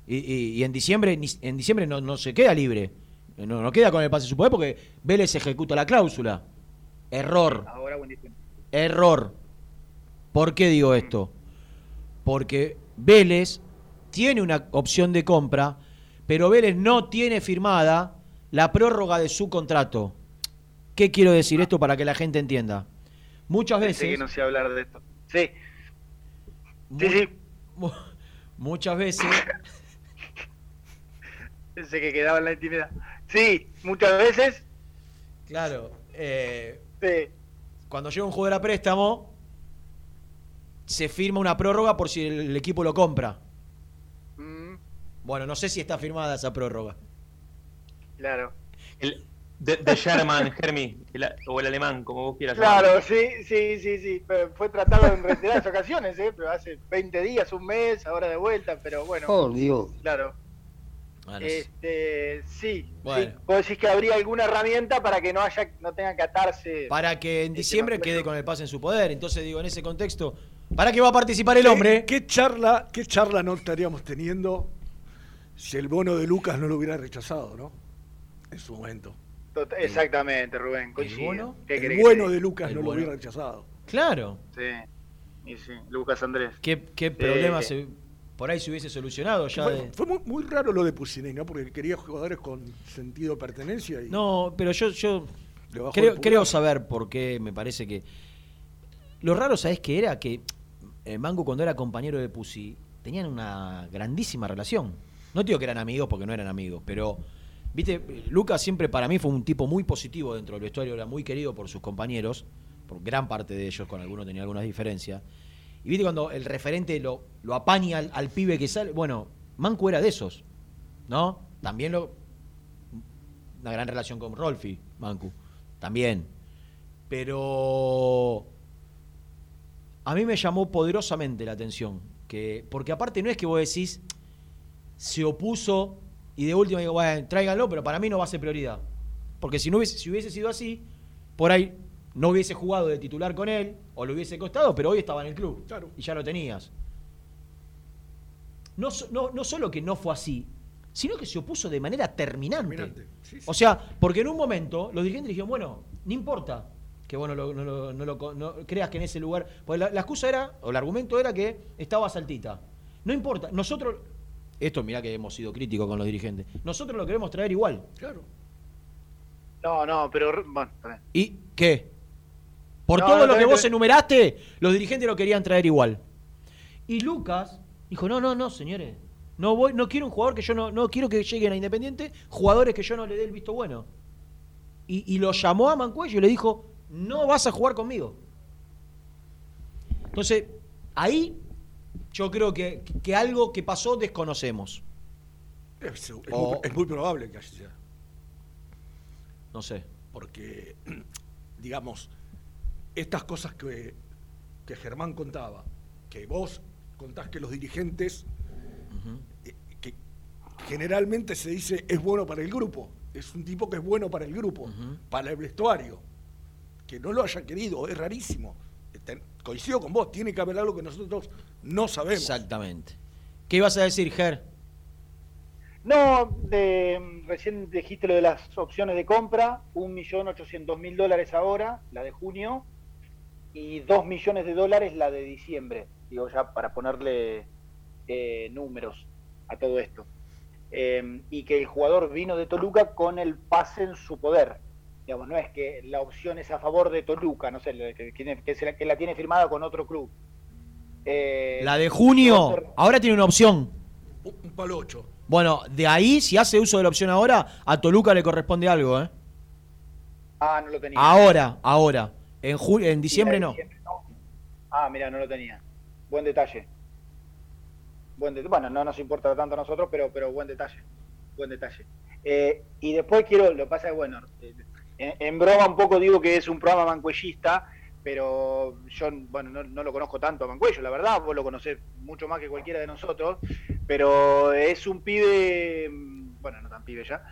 Y, y- y en diciembre, en diciembre no, no se queda libre. No, no queda con el pase su poder porque Vélez ejecuta la cláusula. Error.
Ahora o en diciembre.
Error. ¿Por qué digo esto? Porque Vélez tiene una opción de compra, pero Vélez no tiene firmada la prórroga de su contrato. ¿Qué quiero decir esto para que la gente entienda? Muchas
Pensé
veces,
que no sé hablar de esto. Sí.
Sí, sí. muchas veces, (laughs)
Pensé que quedaba en la intimidad. Sí, muchas veces.
claro, eh,
Sí.
cuando llega un jugador a préstamo, se firma una prórroga por si el, el equipo lo compra.
Mm,
Bueno, no sé si está firmada esa prórroga.
claro.
El, de, de Sherman, Hermi, el- o el alemán, como vos quieras
Claro, sí, sí, sí, sí. Pero Fue tratado en reiteradas ocasiones, ¿eh? Pero hace 20 días, un mes, ahora de vuelta, pero bueno.
Por Dios.
Claro. Este, sí,
Bueno.
sí. Vos decís que habría alguna herramienta para que no haya, no tengan que atarse.
Para que en
Ese
diciembre quede con el pase en su poder. Entonces digo, en ese contexto, ¿para qué va a participar el hombre?
¿Qué charla, qué charla no estaríamos teniendo si el bono de Lucas no lo hubiera rechazado, no? En su momento.
Tot- Exactamente, Rubén. coincido.
bono?
¿Qué
El bueno de? Lucas
El
no lo hubiera rechazado.
Claro.
Sí. Y sí, Lucas Andrés.
¿Qué, qué problema se- por ahí se hubiese solucionado ya
Fue,
de-
fue muy, muy raro lo de Pusinei, ¿no? Porque quería jugadores con sentido de pertenencia y
No, pero yo, yo creo, saber por qué me parece que. Lo raro, ¿sabes qué era? Que eh, Mango, cuando era compañero de Pusi, tenían una grandísima relación. No digo que eran amigos porque no eran amigos, pero. Viste, Lucas siempre para mí fue un tipo muy positivo dentro del vestuario, era muy querido por sus compañeros, por gran parte de ellos, con algunos tenía algunas diferencias. Y viste cuando el referente lo, lo apaña al, pibe que sale. Bueno, Manco era de esos, ¿no? También lo, una gran relación con Rolfi, Mancu, también. Pero a mí me llamó poderosamente la atención, que porque aparte no es que vos decís se opuso y de última digo, bueno, tráiganlo, pero para mí no va a ser prioridad. Porque si no hubiese, si hubiese sido así, por ahí no hubiese jugado de titular con él o le hubiese costado, pero hoy estaba en el club
Claro.
y ya lo tenías. No, no, no solo que no fue así, sino que se opuso de manera terminante.
Terminante, sí, sí.
O sea, porque en un momento los dirigentes dijeron, bueno, no importa que vos no lo, no lo- no lo- no creas que en ese lugar. Porque la, la excusa era, o el argumento era que estaba saltita. No importa, nosotros. Esto, mirá que hemos sido críticos con los dirigentes. Nosotros lo queremos traer igual.
Claro.
No, no, pero. Bueno.
¿Y qué? Por
No,
todo
no,
lo que vos enumeraste, los dirigentes lo querían traer igual. Y Lucas dijo, no, no, no, señores. No voy, no quiero un jugador que yo no, no quiero que lleguen a Independiente, jugadores que yo no le dé el visto bueno. Y, y lo llamó a Mancuello y le dijo, no vas a jugar conmigo. Entonces, ahí yo creo que, que algo que pasó desconocemos.
Es, es
O-
muy, es muy probable que así sea.
No sé.
Porque, (clears throat) digamos, estas cosas que, que Germán contaba, que vos contás que los dirigentes, eh, que generalmente se dice es bueno para el grupo, es un tipo que es bueno para el grupo, para el vestuario. Que no lo haya querido, es rarísimo. Ten- Coincido con vos, tiene que haber algo que nosotros no sabemos.
Exactamente. ¿Qué ibas a decir, Ger?
No, de, recién dijiste lo de las opciones de compra, 1.800.000 dólares ahora, la de junio, y 2 millones de dólares la de diciembre, digo ya para ponerle eh, números a todo esto. Eh, y que el jugador vino de Toluca con el pase en su poder. Digamos, no es que la opción es a favor de Toluca, no sé, que, que- que se la, que la tiene firmada con otro club. Eh,
La de junio, ahora tiene una opción.
Un palo ocho.
Bueno, de ahí, si hace uso de la opción ahora, a Toluca le corresponde algo, ¿eh?
Ah, no lo tenía.
Ahora, ahora. En, ju- en diciembre no.
Ah, mira, no lo tenía. Buen detalle. Buen de- bueno, no nos importa tanto a nosotros, pero, pero buen detalle. Buen detalle. Eh, y después quiero, lo pasa es, bueno, eh, en, broma un poco digo que es un programa mancuellista, pero yo, bueno, no, no lo conozco tanto a Mancuello, la verdad, vos lo conocés mucho más que cualquiera de nosotros, pero es un pibe, bueno, no tan pibe ya,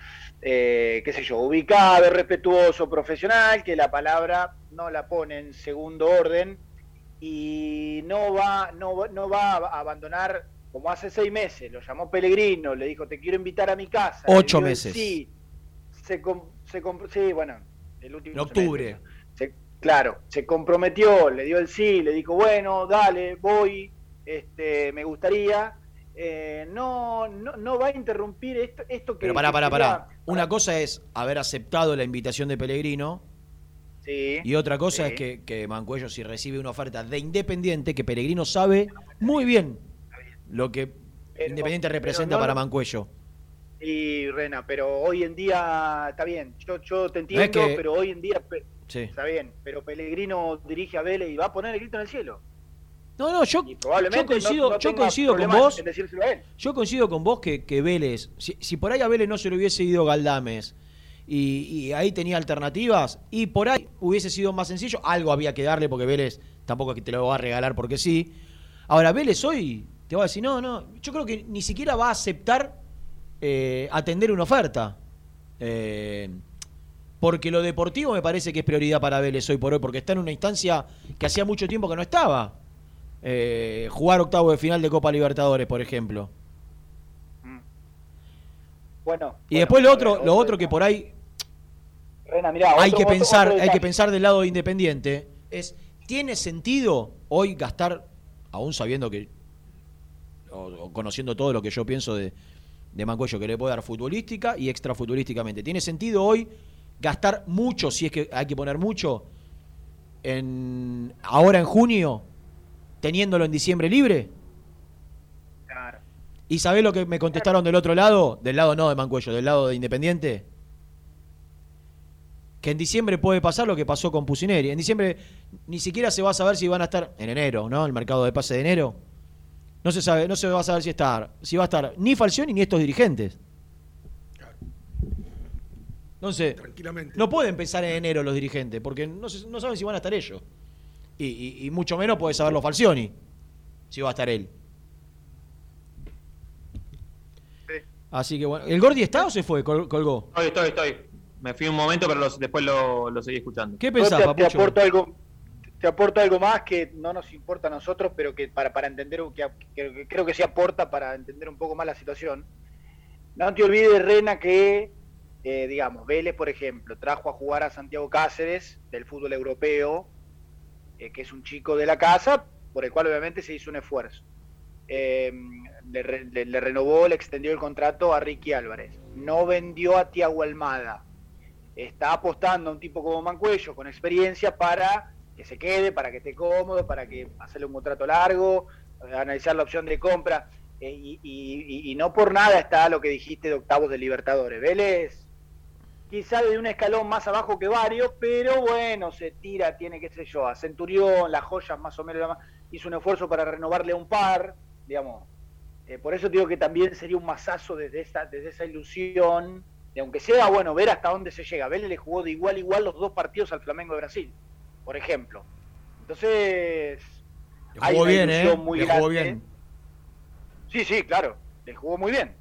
eh, qué sé yo, ubicado, respetuoso, profesional, que la palabra no la pone en segundo orden y no va, no, va- no va a abandonar como hace seis meses, lo llamó Pellegrino, le dijo te quiero invitar a mi casa.
Ocho meses.
Sí, se, com- se sí, bueno, el último
En octubre.
se- claro, se comprometió, le dio el sí, le dijo, bueno, dale, voy, este, me gustaría. Eh, no, no, no va a interrumpir esto, esto que.
Pero pará, pará, pará. Una cosa es haber aceptado la invitación de Pellegrino
Sí,
y otra cosa
sí.
es que, que Mancuello, si recibe una oferta de Independiente, que Pellegrino sabe muy bien lo que Independiente representa
no
para
lo-
Mancuello.
Y Rena, pero hoy en día está bien, yo, yo te entiendo,
que-
pero hoy en día
Sí.
está bien, pero Pellegrino dirige a Vélez y va a poner el grito en el cielo.
No, no, yo, yo coincido,
no- no
yo coincido con vos. Yo coincido con vos que, que Vélez, si, si por ahí a Vélez no se le hubiese ido Galdames y, y ahí tenía alternativas y por ahí hubiese sido más sencillo, algo había que darle porque Vélez tampoco es que te lo va a regalar porque sí. Ahora, Vélez hoy te va a decir, no, no, yo creo que ni siquiera va a aceptar eh, atender una oferta. Eh, porque lo deportivo me parece que es prioridad para Vélez hoy por hoy, porque está en una instancia que hacía mucho tiempo que no estaba. Eh, jugar octavo de final de Copa Libertadores, por ejemplo.
Bueno,
Y después lo otro, lo otro que por ahí
Rena, mirá,
hay que pensar, hay que pensar del lado de Independiente es ¿tiene sentido hoy gastar, aún sabiendo que o, o conociendo todo lo que yo pienso de, de Mancuello que le puede dar futbolística y extrafutbolísticamente, ¿tiene sentido hoy gastar mucho, si es que hay que poner mucho, en ahora en junio, teniéndolo en diciembre libre?
Claro.
¿Y sabés lo que me contestaron del otro lado? Del lado no de Mancuello, del lado de Independiente. Que en diciembre puede pasar lo que pasó con Pusineri. En diciembre ni siquiera se va a saber si van a estar en enero, ¿no? El mercado de pase de enero. No se sabe, no se va a saber si si va a estar ni Falcioni ni estos dirigentes. Entonces,
Tranquilamente.
no pueden empezar en enero los dirigentes, porque no, se- no saben si van a estar ellos. Y, y- y mucho menos puede saberlo Falcioni, si va a estar él. Así que bueno, ¿el Gordi está o se fue? Col- colgó.
Estoy, estoy, estoy. Me fui un momento, pero los- después lo, lo seguí escuchando.
¿Qué pensás,
te, te
Papucho?
aporto algo te aporto algo más que no nos importa a nosotros pero que para, para entender que, que- que creo que sí aporta para entender un poco más la situación no te olvides Rena que eh, digamos Vélez por ejemplo trajo a jugar a Santiago Cáceres del fútbol europeo eh, que es un chico de la casa por el cual obviamente se hizo un esfuerzo Eh, le, le- renovó le extendió el contrato a Ricky Álvarez no vendió a Tiago Almada está apostando a un tipo como Mancuello con experiencia para que se quede, para que esté cómodo, para que hacerle un contrato largo, analizar la opción de compra. eh, y- y no por nada está lo que dijiste de octavos de Libertadores. Vélez quizá de un escalón más abajo que varios, pero bueno, se tira, tiene, qué sé yo, a Centurión, las joyas más o menos, hizo un esfuerzo para renovarle a un par, digamos. Eh, por eso digo que también sería un masazo desde esa, desde esa ilusión, de aunque sea, bueno, ver hasta dónde se llega. Vélez le jugó de igual a igual los dos partidos al Flamengo de Brasil, por ejemplo. Entonces,
Le
hay
jugó
una
bien, ¿eh?
ilusión muy
Le jugó
grande.
bien.
Sí, sí, claro, le jugó muy bien.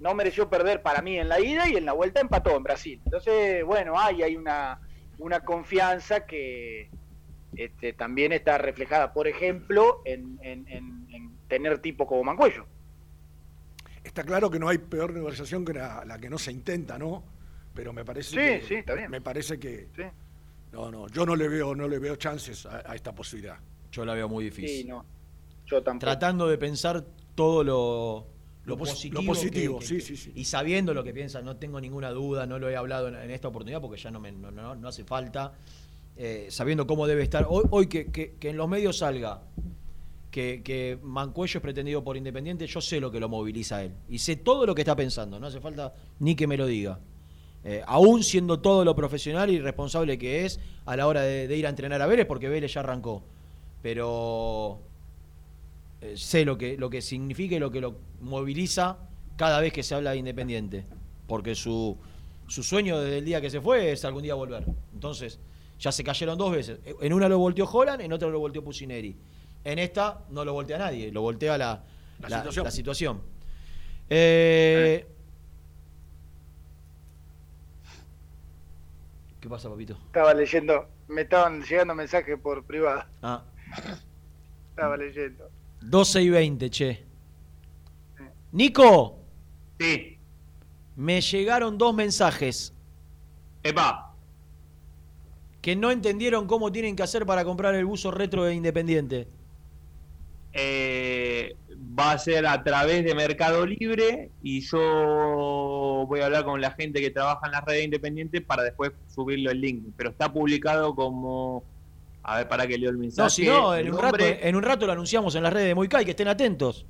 No mereció perder para mí en la ida y en la vuelta empató en Brasil. Entonces, bueno, hay, hay una, una confianza que este, también está reflejada, por ejemplo, en, en- en- en tener tipo como Mancuello.
Está claro que no hay peor negociación que la, la que no se intenta, ¿no? Pero me parece
Sí,
que,
sí, está bien.
Me parece que
Sí.
no, no, yo no le veo, no le veo chances a, a esta posibilidad.
Yo la veo muy difícil.
Sí, no. Yo tampoco.
Tratando de pensar todo lo, lo,
Lo pos-
positivo.
lo positivo,
que-
sí,
que-
sí, sí.
Y sabiendo lo que piensa, no tengo ninguna duda, no lo he hablado en, en esta oportunidad porque ya no, me, no, no- no hace falta. Eh, sabiendo cómo debe estar. Hoy, hoy que, que- que en los medios salga que, que Mancuello es pretendido por Independiente, yo sé lo que lo moviliza a él. Y sé todo lo que está pensando, no hace falta ni que me lo diga. Eh, aún siendo todo lo profesional y responsable que es a la hora de, de ir a entrenar a Vélez, porque Vélez ya arrancó. Pero eh, sé lo que, lo que significa y lo que lo moviliza cada vez que se habla de Independiente. Porque su, su sueño desde el día que se fue es algún día volver. Entonces, ya se cayeron dos veces. En una lo volteó Holland, en otra lo volteó Pusineri. En esta no lo voltea nadie, lo voltea la,
La
la-
situación.
la situación. Eh, ¿Qué pasa, papito?
Estaba leyendo, me estaban llegando mensajes por privado.
Ah,
Estaba leyendo.
12 y 20, che. Nico.
Sí.
Me llegaron dos mensajes.
Epa.
Que no entendieron cómo tienen que hacer para comprar el buzo retro de Independiente.
Eh, va a ser a través de Mercado Libre y yo voy a hablar con la gente que trabaja en las redes independientes para después subirlo el link. Pero está publicado como... A ver, para que leo el mensaje.
No, si no, en un, rato, en un rato lo anunciamos en las redes de Moicay, que estén atentos.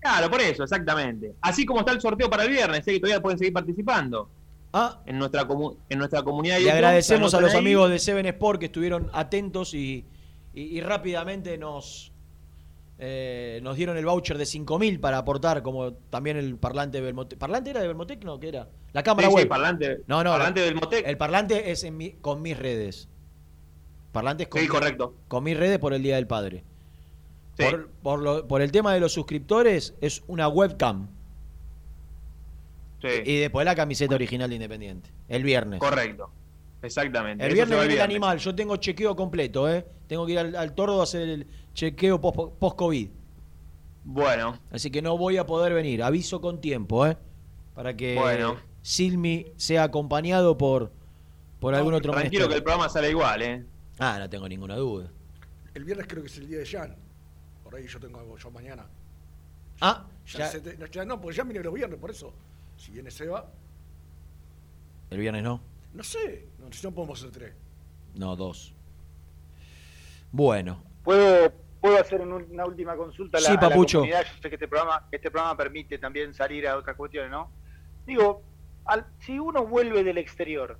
Claro, por eso, exactamente. Así como está el sorteo para el viernes, ¿eh? que todavía pueden seguir participando.
Ah.
En nuestra, en nuestra comunidad
Le agradecemos a los
ahí.
amigos de Seven Sport que estuvieron atentos y, y- y rápidamente nos, eh, nos dieron el voucher de 5.000 para aportar, como también el parlante de Belmotec. ¿Parlante era de Belmotec? No, ¿qué era? La cámara
Sí, sí,
web.
parlante-
no, no,
parlante
la-
de Belmotec.
El parlante es en mi- con mis redes. Parlante es con,
Sí, correcto.
con mis redes por el Día del Padre.
Sí.
Por, por lo- por el tema de los suscriptores, es una webcam.
Sí.
Y después la camiseta original de Independiente. El viernes.
Correcto. Exactamente.
El viernes viene el animal. Yo tengo chequeo completo, ¿eh? Tengo que ir al, al tordo a hacer el chequeo post- post-COVID.
Bueno.
Así que no voy a poder venir. Aviso con tiempo, ¿eh? Para que
Bueno.
Silmi sea acompañado por, por algún otro
Tranquilo que el programa sale igual, ¿eh?
Ah, no tengo ninguna duda.
El viernes creo que es el día de Jan. Por ahí yo tengo algo yo mañana.
Ah,
Ya,
ya-
se te- no, ya no, porque ya viene los viernes, por eso. Si viene Seba,
El viernes no.
no sé, no, si no podemos hacer tres.
No, dos. Bueno.
¿Puedo, puedo hacer un- una última consulta a la,
Sí,
a la
Papucho.
comunidad? Yo sé que este programa, este programa permite también salir a otras cuestiones, ¿no? Digo, al- si uno vuelve del exterior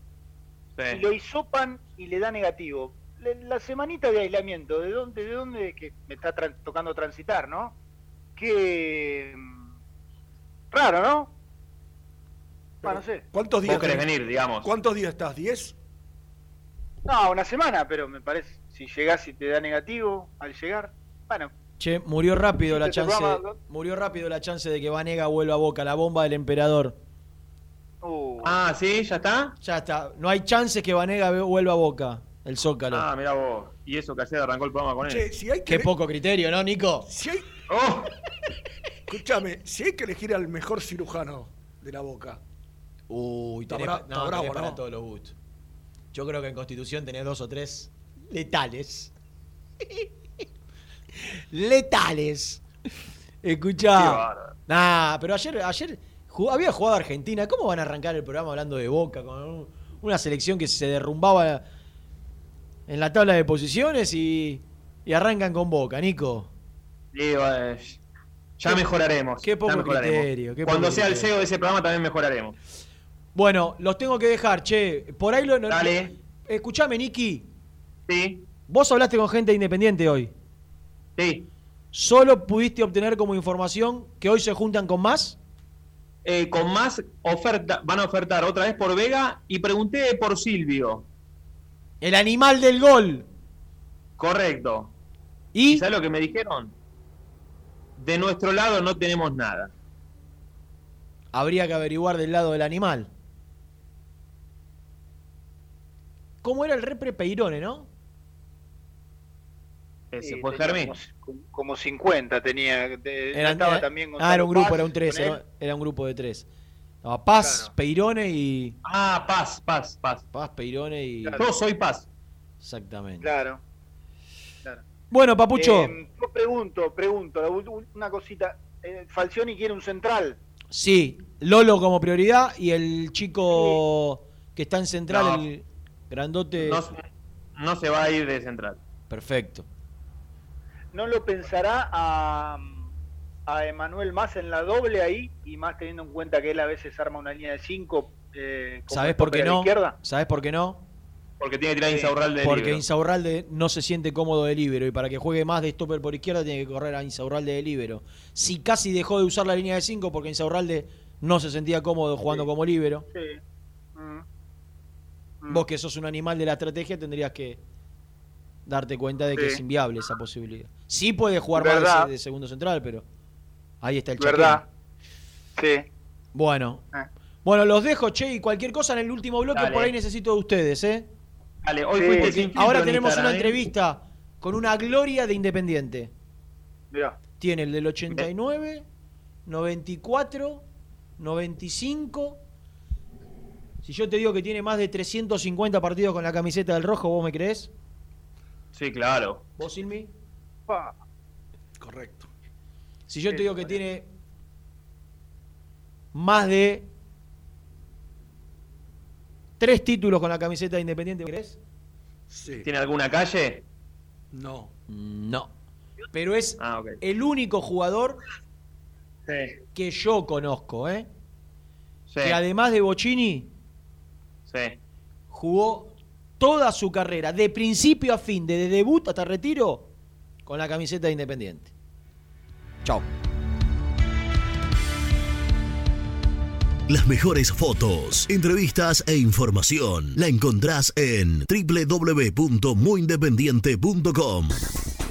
y lo hisopan y le da negativo, le- la semanita de aislamiento, ¿de dónde, de dónde que me está tran- tocando transitar, no? Qué mm, raro, ¿no? No sé.
¿Cuántos días? Tenés?
venir, digamos.
¿Cuántos días estás? ¿10?
No, una semana, pero me parece, si llegás y te da negativo al llegar, bueno,
Che, murió rápido la
Este
chance.
programa-
Murió rápido la chance de que Vanega vuelva a Boca, la bomba del emperador.
uh,
Ah, sí, ya está.
Ya está. No hay chances que Vanega vuelva a Boca, el Zócalo.
Ah, mira vos. Y eso que ayer arrancó el programa con él.
Che, si hay que
Qué poco criterio, ¿no, Nico?
Si hay...
Oh. (laughs)
Escúchame, si hay que elegir al mejor cirujano de la boca.
Uy,
Está
tenés,
bra- está
no,
bravo,
tenés para
¿no?
todos los gustos. Yo creo que en Constitución tenés dos o tres letales. (laughs) letales.
Qué
Escuchá.
bárbaro.
Nah, pero ayer, ayer jugó- había jugado Argentina. ¿Cómo van a arrancar el programa hablando de Boca con un- una selección que se derrumbaba en la tabla de posiciones y, y arrancan con Boca, Nico?
Eh, ya mejoraremos.
qué poco
mejoraremos.
criterio, qué
Cuando
poco
sea el. CEO de ese programa también mejoraremos.
Bueno, los tengo que dejar, che. Por ahí lo.
Dale.
Escuchame, Niki.
Sí.
Vos hablaste con gente independiente hoy.
Sí.
¿Solo pudiste obtener como información que hoy se juntan con más?
Eh, con más oferta, van a ofertar otra vez por Vega y pregunté por Silvio.
El animal del gol.
Correcto.
¿Y?
sabes lo que me dijeron? De nuestro lado no tenemos nada.
Habría que averiguar del lado del animal. ¿Cómo era el repre Peirone, no?
Ese
Sí,
fue Germín.
como, como 50 tenía. de-
Era-
estaba
era-
también
ah, era un grupo,
Paz
era un tres,
con él.
era, era un grupo de tres. Estaba Paz, Peirone y.
Ah, Paz, Paz, Paz.
Paz, Peirone y.
Yo soy Paz.
Exactamente.
Claro.
Bueno, Papucho.
Eh, yo pregunto, pregunto, una cosita. eh, Falcioni quiere un central.
Sí, Lolo como prioridad y el chico que está en central,
No.
el grandote.
No, no se va a ir de central.
Perfecto.
¿No lo pensará a, a Emanuel más en la doble ahí? Y más teniendo en cuenta que él a veces arma una línea de 5. Eh,
¿Sabes por qué no?
izquierda?
¿Sabes por qué no?
Porque tiene que tirar Insaurralde de
Porque
libero.
Insaurralde no se siente cómodo de libero y para que juegue más de stopper por izquierda tiene que correr a Insaurralde de libero. Si casi dejó de usar la línea de 5 porque Insaurralde no se sentía cómodo jugando como libero.
Sí. Mm.
Vos que sos un animal de la estrategia tendrías que darte cuenta de que es inviable esa posibilidad. Sí puede jugar
Verdad.
más de, de segundo central, pero ahí está el
¿Verdad?
chaqueño.
Sí.
Bueno.
Ah.
Bueno, los dejo, che, y cualquier cosa en el último bloque
Dale.
por ahí necesito de ustedes, ¿eh?
Dale, hoy
Sí.
fuiste
ahora
en
tenemos una
¿eh?
entrevista con una gloria de Independiente.
Mirá.
Tiene el del 89, 94, 95. Si yo te digo que tiene más de 350 partidos con la camiseta del rojo, ¿vos me crees?
Sí, claro.
¿Vos, Silmi?
Pa.
Correcto.
Si yo te digo que tiene más de tres títulos con la camiseta de Independiente, ¿me crees?
Sí.
¿Tiene alguna calle?
No.
No. Pero es
Ah,
el único jugador
Sí.
que yo conozco, ¿eh?
Sí.
Que además de Bocini,
Sí.
jugó toda su carrera, de principio a fin, desde debut hasta retiro, con la camiseta de Independiente. Chao.
Las mejores fotos, entrevistas e información la encontrás en www.muyindependiente.com.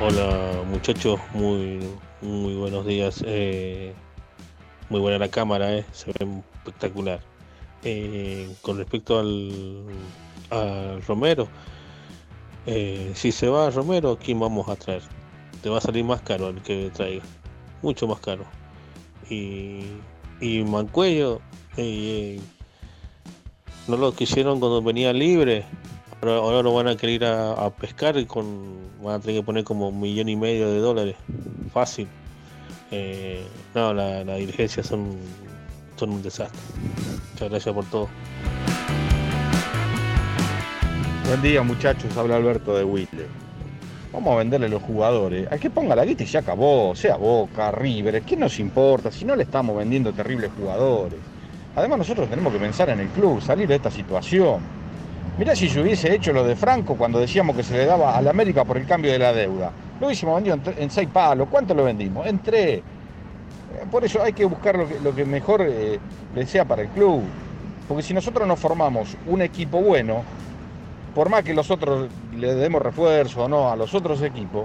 Hola muchachos, muy, muy buenos días. Eh, muy buena la cámara, eh, se ve espectacular. Eh, con respecto al, Romero, eh, si se va Romero, ¿quién vamos a traer? Te va a salir más caro el que traiga, mucho más caro. Y, y Mancuello, no lo quisieron cuando venía libre, Ahora, lo van a querer ir a, a pescar y con van a tener que poner como un millón y medio de dólares. Fácil. Eh, no, las la dirigencias son, un desastre. Muchas gracias por todo.
Buen día muchachos, habla Alberto de Whittle. Vamos a venderle los jugadores. Al que ponga la guita y se acabó, sea Boca, River, ¿qué nos importa si no le estamos vendiendo terribles jugadores? Además nosotros tenemos que pensar en el club, salir de esta situación. Mirá si se hubiese hecho lo de Franco cuando decíamos que se le daba al América por el cambio de la deuda. Lo hubiésemos vendido en, en seis palos. ¿Cuánto lo vendimos? En tres. Eh, Por eso hay que buscar lo que, lo que mejor eh, le sea para el club. Porque si nosotros no formamos un equipo bueno, por más que los otros le demos refuerzo o no a los otros equipos,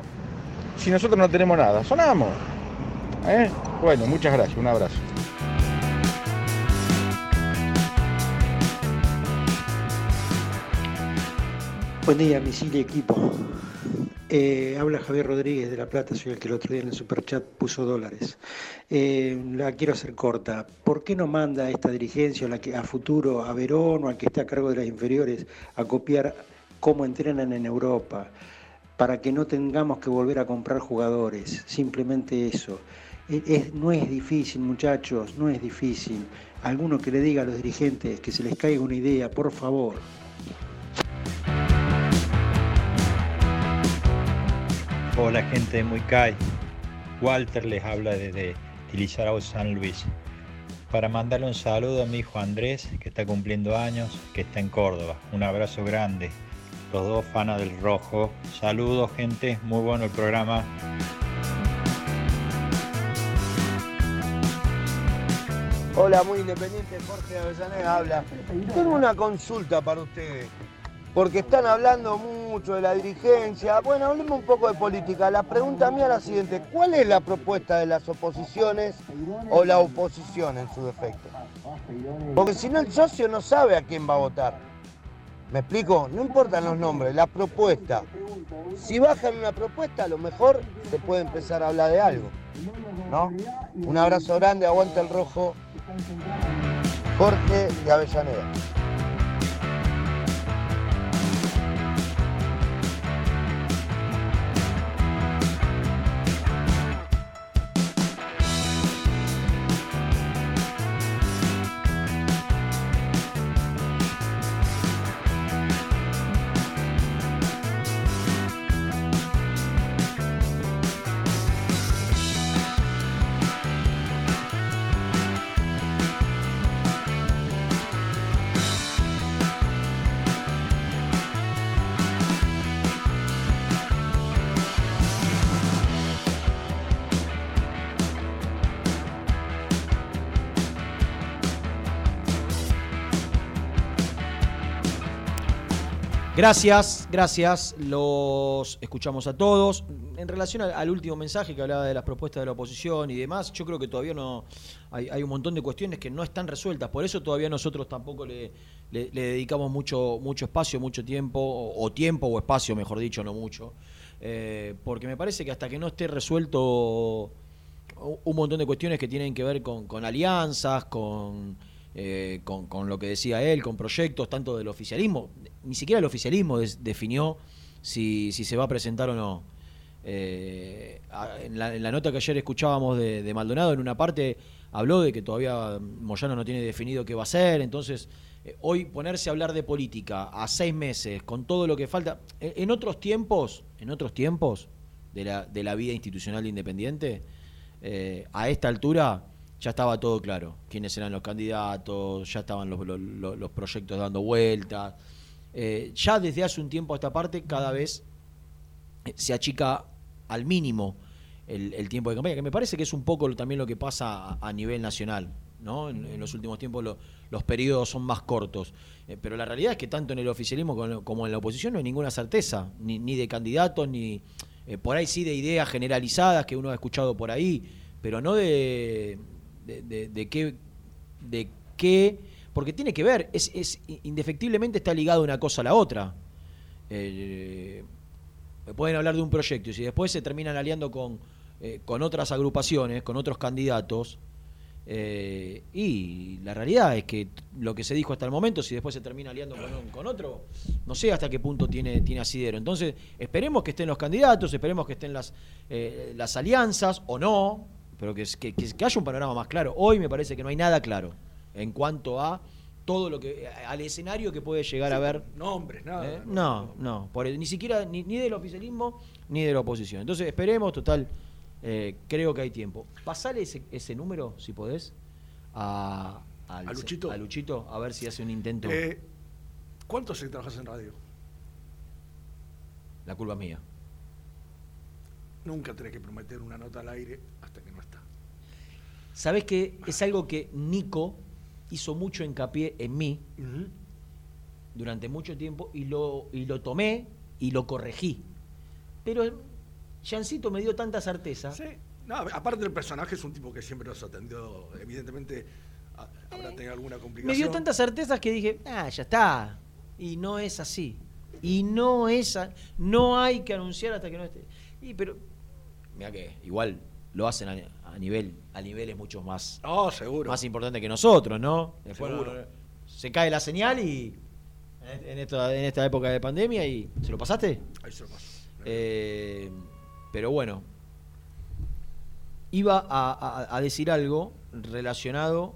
si nosotros no tenemos nada, sonamos. ¿Eh? Bueno, muchas gracias, un abrazo.
Buen día, misil y equipo.
Eh, habla Javier Rodríguez de La Plata, soy el que el otro día en el superchat puso dólares. Eh, la quiero hacer corta. ¿Por qué no manda esta dirigencia la que, a futuro a Verón o al que está a cargo de las inferiores a copiar cómo entrenan en Europa? Para que no tengamos que volver a comprar jugadores. Simplemente eso. Es- es- no es difícil, muchachos, no es difícil. Alguno que le diga a los dirigentes que se les caiga una idea, por favor.
Hola gente de Muicay, Walter les habla desde Tilizarao San Luis. Para mandarle un saludo a mi hijo Andrés, que está cumpliendo años, que está en Córdoba. Un abrazo grande. Los dos fanas del rojo. Saludos gente, muy bueno el programa.
Hola, muy independiente, Jorge Avellaneda habla. Tengo una consulta para ustedes, porque están hablando mucho de la dirigencia. Bueno, hablemos un poco de política. La pregunta mía es la siguiente, ¿cuál es la propuesta de las oposiciones o la oposición en su defecto? Porque si no el socio no sabe a quién va a votar. ¿Me explico? No importan los nombres, la propuesta. Si bajan una propuesta, a lo mejor se puede empezar a hablar de algo. ¿No? Un abrazo grande, aguanta el rojo. Jorge de Avellaneda.
Gracias, gracias. Los escuchamos a todos. En relación al, último mensaje que hablaba de las propuestas de la oposición y demás, yo creo que todavía no hay, un montón de cuestiones que no están resueltas. Por eso todavía nosotros tampoco le, dedicamos mucho, mucho espacio, mucho tiempo, o, o tiempo o espacio, mejor dicho, no mucho. Eh, porque me parece que hasta que no esté resuelto un montón de cuestiones que tienen que ver con alianzas, con, eh, con, con lo que decía él, con proyectos, tanto del oficialismo. Ni siquiera el oficialismo definió si, si se va a presentar o no. Eh, en, la, nota que ayer escuchábamos de, de Maldonado, en una parte habló de que todavía Moyano no tiene definido qué va a hacer, entonces eh, hoy ponerse a hablar de política a seis meses, con todo lo que falta, en, otros tiempos, en otros tiempos de la, de la vida institucional de Independiente, a esta altura ya estaba todo claro, quiénes eran los candidatos, ya estaban los, los- proyectos dando vueltas. Eh, ya desde hace un tiempo a esta parte cada vez eh, se achica al mínimo el, tiempo de campaña, que me parece que es un poco también lo que pasa a, nivel nacional. ¿no? En, los últimos tiempos lo- los periodos son más cortos. Eh, pero la realidad es que tanto en el oficialismo como, en la oposición no hay ninguna certeza, ni, ni de candidatos, ni por ahí sí de ideas generalizadas que uno ha escuchado por ahí, pero no de, de, de- qué, de qué, porque tiene que ver, es, es indefectiblemente está ligado una cosa a la otra. Eh, pueden hablar de un proyecto y si después se terminan aliando con, eh, con otras agrupaciones, con otros candidatos, eh, y la realidad es que lo que se dijo hasta el momento, si después se termina aliando con, con otro, no sé hasta qué punto tiene, tiene asidero. Entonces, esperemos que estén los candidatos, esperemos que estén las, eh, las alianzas o no, pero que, que, que- haya un panorama más claro. Hoy me parece que no hay nada claro en cuanto a todo lo que al escenario que puede llegar a haber
Nombres, nada.
¿Eh? No, no, por ni siquiera ni, ni del oficialismo ni de la oposición. Entonces esperemos, total, eh, creo que hay tiempo. Pasale ese, ese número, si podés, a, al-
¿A Luchito?
a Luchito, a ver si hace un intento.
Eh, ¿Cuánto hace que trabajas en radio?
La culpa es mía.
Nunca tenés que prometer una nota al aire hasta que
¿Sabés que es algo que Nico hizo mucho hincapié en mí durante mucho tiempo y lo, y lo tomé y lo corregí? Pero Jancito me dio tanta certeza.
No, aparte del personaje, es un tipo que siempre nos atendió. Evidentemente, a- habrá tenido alguna complicación.
Me dio tantas certezas que dije, ah, ya está. Y no es así. Y no es a- no hay que anunciar hasta que no esté. Y pero mira que igual lo hacen a, a nivel a niveles mucho más
No, seguro.
más importantes que nosotros, ¿no? Después
Seguro.
se cae la señal y en, en esta, en esta época de pandemia y ¿se lo pasaste?
Ahí se lo paso.
Eh, pero bueno, iba a, a- a decir algo relacionado.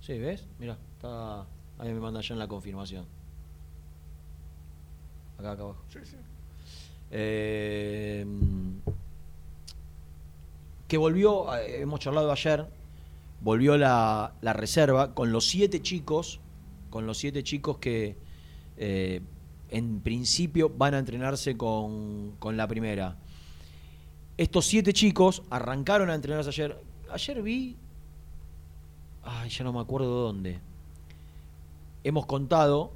Sí, ¿ves? Mira, está. Ahí me manda ya en la confirmación. Acá, acá abajo.
Sí, sí.
Eh, que volvió, eh, hemos charlado ayer, volvió la, la reserva con los siete chicos, con los siete chicos que eh, en principio van a entrenarse con, con la primera. Estos siete chicos arrancaron a entrenarse ayer. Ayer vi, ay, ya no me acuerdo dónde. Hemos contado,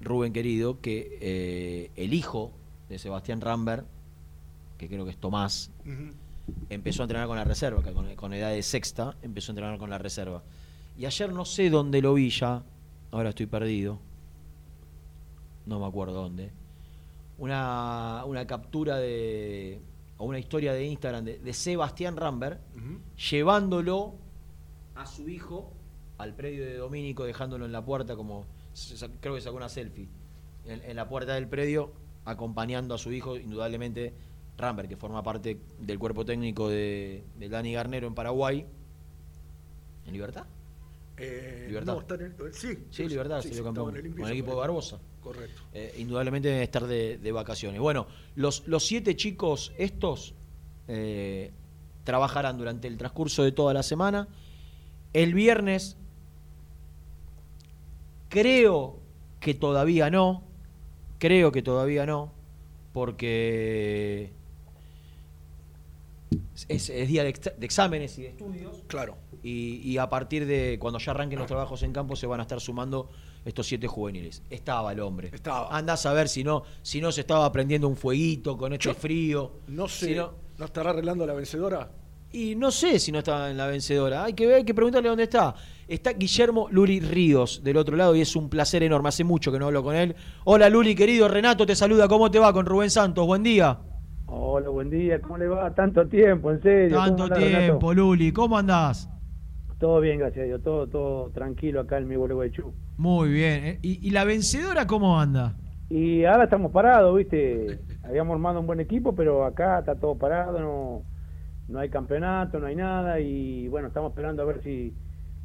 Rubén querido, que eh, el hijo de Sebastián Rambert, que creo que es Tomás. Empezó a entrenar con la reserva, que con, con edad de sexta, empezó a entrenar con la reserva. Y ayer no sé dónde lo vi ya, ahora estoy perdido, no me acuerdo dónde, una, una captura de, o una historia de Instagram de, de Sebastián Rambert, llevándolo a su hijo al predio de Domínico, dejándolo en la puerta como, creo que sacó una selfie, en, en la puerta del predio, acompañando a su hijo, indudablemente Rambert, que forma parte del cuerpo técnico de, de Dani Garnero en Paraguay. ¿En Libertad?
Eh,
Libertad.
no, está en el- sí,
Sí, Libertad,
sí,
salió
sí,
campeón
el
con el equipo de Barbosa.
Correcto.
Eh, indudablemente deben estar de, de vacaciones. Bueno, los, los siete chicos estos eh, trabajarán durante el transcurso de toda la semana. El viernes creo que todavía no, creo que todavía no, porque es, es día de, ex- de exámenes y de estudios.
Claro.
Y, y a partir de cuando ya arranquen los trabajos en campo se van a estar sumando estos siete juveniles. Estaba el hombre.
Estaba.
Andás a ver si no, si no se estaba prendiendo un fueguito con este frío.
No sé,
Si
no,
no-
estará arreglando la vencedora?
y no sé si no está en la vencedora. Hay que ver, hay que preguntarle dónde está. Está Guillermo Luli Ríos del otro lado y es un placer enorme. Hace mucho que no hablo con él. Hola Luli, querido. Renato te saluda. ¿Cómo te va con Rubén Santos? Buen día.
Hola, buen día, ¿cómo le va? Tanto tiempo, en serio. ¿Cómo
Tanto
andás, Renato?
tiempo, Luli. ¿Cómo andás?
Todo bien, gracias a Dios, todo, todo tranquilo acá en mi Gualeguaychú.
Muy bien. ¿eh? ¿Y, y la vencedora cómo anda?
Y ahora estamos parados, ¿viste? (laughs) Habíamos armado un buen equipo, pero acá está todo parado, no, no hay campeonato, no hay nada, y bueno, estamos esperando a ver si,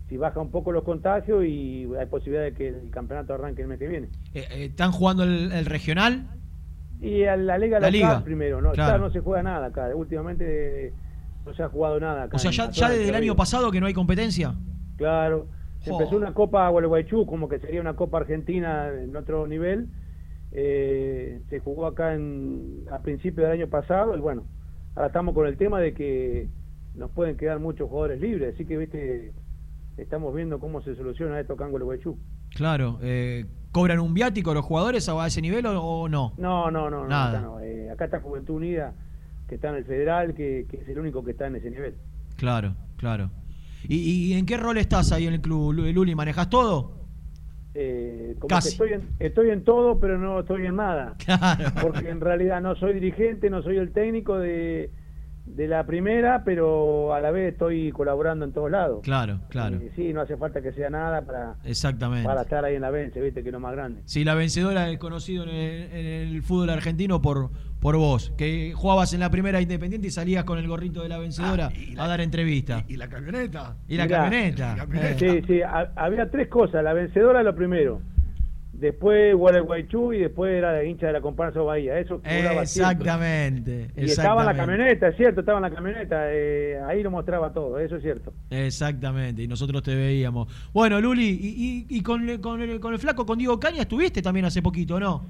si baja un poco los contagios y hay posibilidad de que el campeonato arranque el mes que viene.
Eh, eh, ¿Están jugando el, el regional?
Y a la Liga
La
local
Liga,
primero, ¿no?
claro.
Ya no se juega nada acá, últimamente no se ha jugado nada acá.
O sea, ya, desde el año pasado que no hay competencia.
Claro. Se empezó una Copa Gualeguaychú, como que sería una Copa Argentina en otro nivel. Eh, se jugó acá en, a principios del año pasado y bueno, ahora estamos con el tema de que nos pueden quedar muchos jugadores libres, así que viste, estamos viendo cómo se soluciona esto acá en Gualeguaychú.
Claro. eh, ¿Cobran un viático los jugadores a ese nivel o, o no?
No, no, no, no,
Nada.
acá no. Eh, acá está Juventud Unida, que está en el Federal, que, que es el único que está en ese nivel.
Claro, claro. ¿Y, y en qué rol estás ahí en el club, Lu- Luli? ¿Manejas todo?
Eh, como
Casi.
que estoy en, estoy en todo, pero no estoy en nada. (laughs) Porque en realidad no soy dirigente, no soy el técnico de, de la primera, pero a la vez estoy colaborando en todos lados.
Claro, claro.
Eh, sí, no hace falta que sea nada para,
Exactamente.
para estar ahí en la vence, viste, que es lo más grande.
Sí, la vencedora es conocido en el, en el fútbol argentino por, por vos, que jugabas en la primera Independiente y salías con el gorrito de la vencedora a dar entrevista.
¿Y la camioneta?
Y la
Mirá,
camioneta. Eh.
Sí, sí, ha- había tres cosas. La vencedora lo primero. Después Gualeguaychú y después era de hincha de la comparsa Bahía. Eso siempre.
Exactamente.
Y estaba en la
exactamente.
camioneta, es cierto, estaba en la camioneta. eh, ahí lo mostraba todo, eso es cierto.
Exactamente, y nosotros te veíamos. Bueno, Luli, y, y- y con, el- con, el, con el flaco, con Diego Caña, estuviste también hace poquito, ¿no?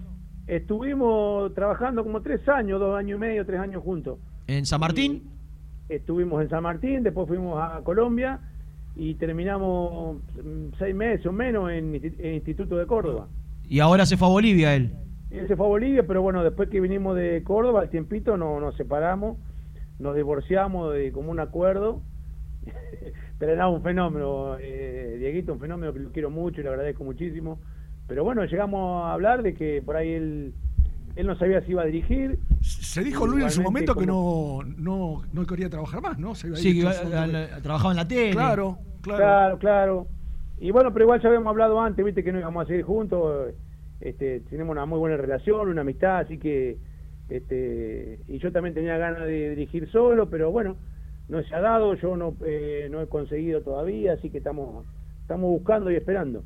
Estuvimos trabajando como tres años, dos años y medio, tres años juntos.
¿En San Martín?
Estuvimos en San Martín, después fuimos a Colombia y terminamos seis meses o menos en en Instituto de Córdoba.
Y ahora se fue a Bolivia él.
Él se fue a Bolivia, pero bueno, después que vinimos de Córdoba, al tiempito no, nos separamos, nos divorciamos de como un acuerdo. (laughs) pero era un fenómeno, eh, Dieguito, un fenómeno que lo quiero mucho y le agradezco muchísimo. pero bueno, llegamos a hablar de que por ahí él, él no sabía si iba a dirigir.
Se dijo Luis en su momento que no, no, no quería trabajar más, ¿no? Se iba a
Sí, que iba-
solo.
a- a- trabajaba en la tele.
Claro, claro.
Claro, claro. Y bueno, pero igual ya habíamos hablado antes, viste que no íbamos a seguir juntos. Este, tenemos una muy buena relación, una amistad, así que este y yo también tenía ganas de dirigir solo, pero bueno, no se ha dado, yo no eh, no he conseguido todavía, así que estamos estamos buscando y esperando.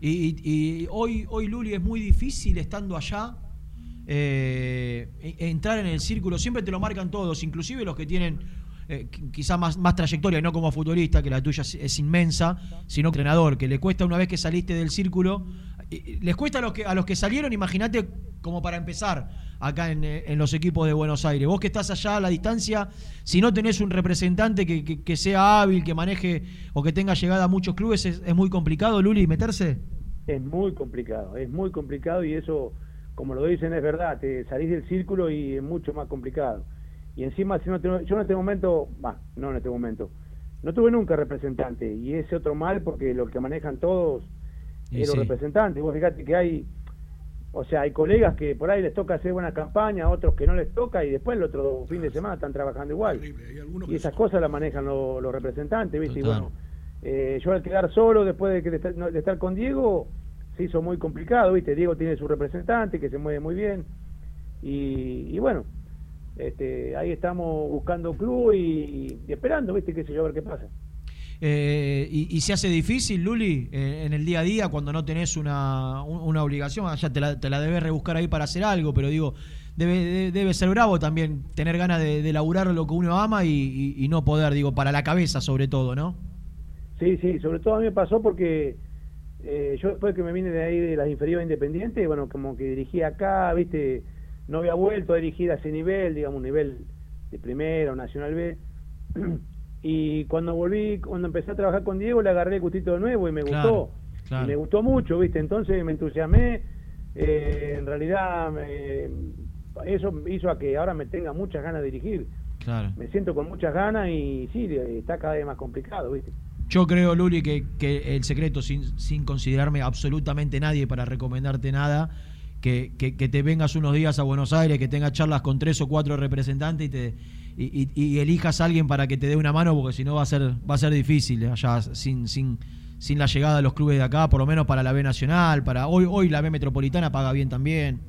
Y, y- y hoy, hoy, Luli, es muy difícil estando allá eh, e- entrar en el círculo. Siempre te lo marcan todos, inclusive los que tienen eh, qui- quizá más, más trayectoria, no como futbolista, que la tuya es, inmensa, sino entrenador, que le cuesta una vez que saliste del círculo. Les cuesta a los que, a los que salieron, imagínate como para empezar acá en, eh, en los equipos de Buenos Aires. Vos que estás allá a la distancia, si no tenés un representante que, que- que sea hábil, que maneje o que tenga llegada a muchos clubes, es, es muy complicado, Luli, meterse.
Es muy complicado, es muy complicado y eso, como lo dicen, es verdad, te salís del círculo y es mucho más complicado. Y encima, si no te- yo en este momento, va, no en este momento, no tuve nunca representante y ese otro mal porque lo que manejan todos
Y
es los
sí.
representantes. Vos fíjate que hay, o sea, hay colegas que por ahí les toca hacer buena campaña, otros que no les toca y después el otro fin de semana están trabajando igual. Y esas cosas las manejan lo- los representantes, ¿viste? Y bueno, eh, yo al quedar solo después de, que de, estar, no, de estar con Diego se hizo muy complicado, ¿viste? Diego tiene su representante que se mueve muy bien y, y bueno, este, ahí estamos buscando club y, y esperando, ¿viste? Qué sé yo, a ver qué pasa.
Eh, y, y se hace difícil, Luli, eh, en el día a día cuando no tenés una, un- una obligación, ya te la, te la debes rebuscar ahí para hacer algo, pero digo, debe, de- debe ser bravo también tener ganas de, de laburar lo que uno ama y, y- y no poder, digo, para la cabeza sobre todo, ¿no?
Sí, sí, sobre todo a mí me pasó porque eh, yo después que me vine de ahí de las inferiores independientes, bueno, como que dirigí acá, viste, no había vuelto a dirigir a ese nivel, digamos, un nivel de primera o nacional B. (clears throat) Y cuando volví, cuando empecé a trabajar con Diego, le agarré el gustito de nuevo y me
Claro,
gustó.
claro.
Y me gustó mucho, viste, entonces me entusiasmé. eh, en realidad, eso hizo a que ahora me tenga muchas ganas de dirigir.
Claro.
Me siento con muchas ganas y sí, está cada vez más complicado, viste.
Yo creo, Luli, que, que el secreto, sin, sin considerarme absolutamente nadie para recomendarte nada, que, que- que te vengas unos días a Buenos Aires, que tengas charlas con tres o cuatro representantes y, te, y, y- y elijas a alguien para que te dé una mano, porque si no va a ser, va a ser difícil allá sin, sin, sin la llegada de los clubes de acá, por lo menos para la B Nacional, para hoy, hoy la B Metropolitana paga bien también.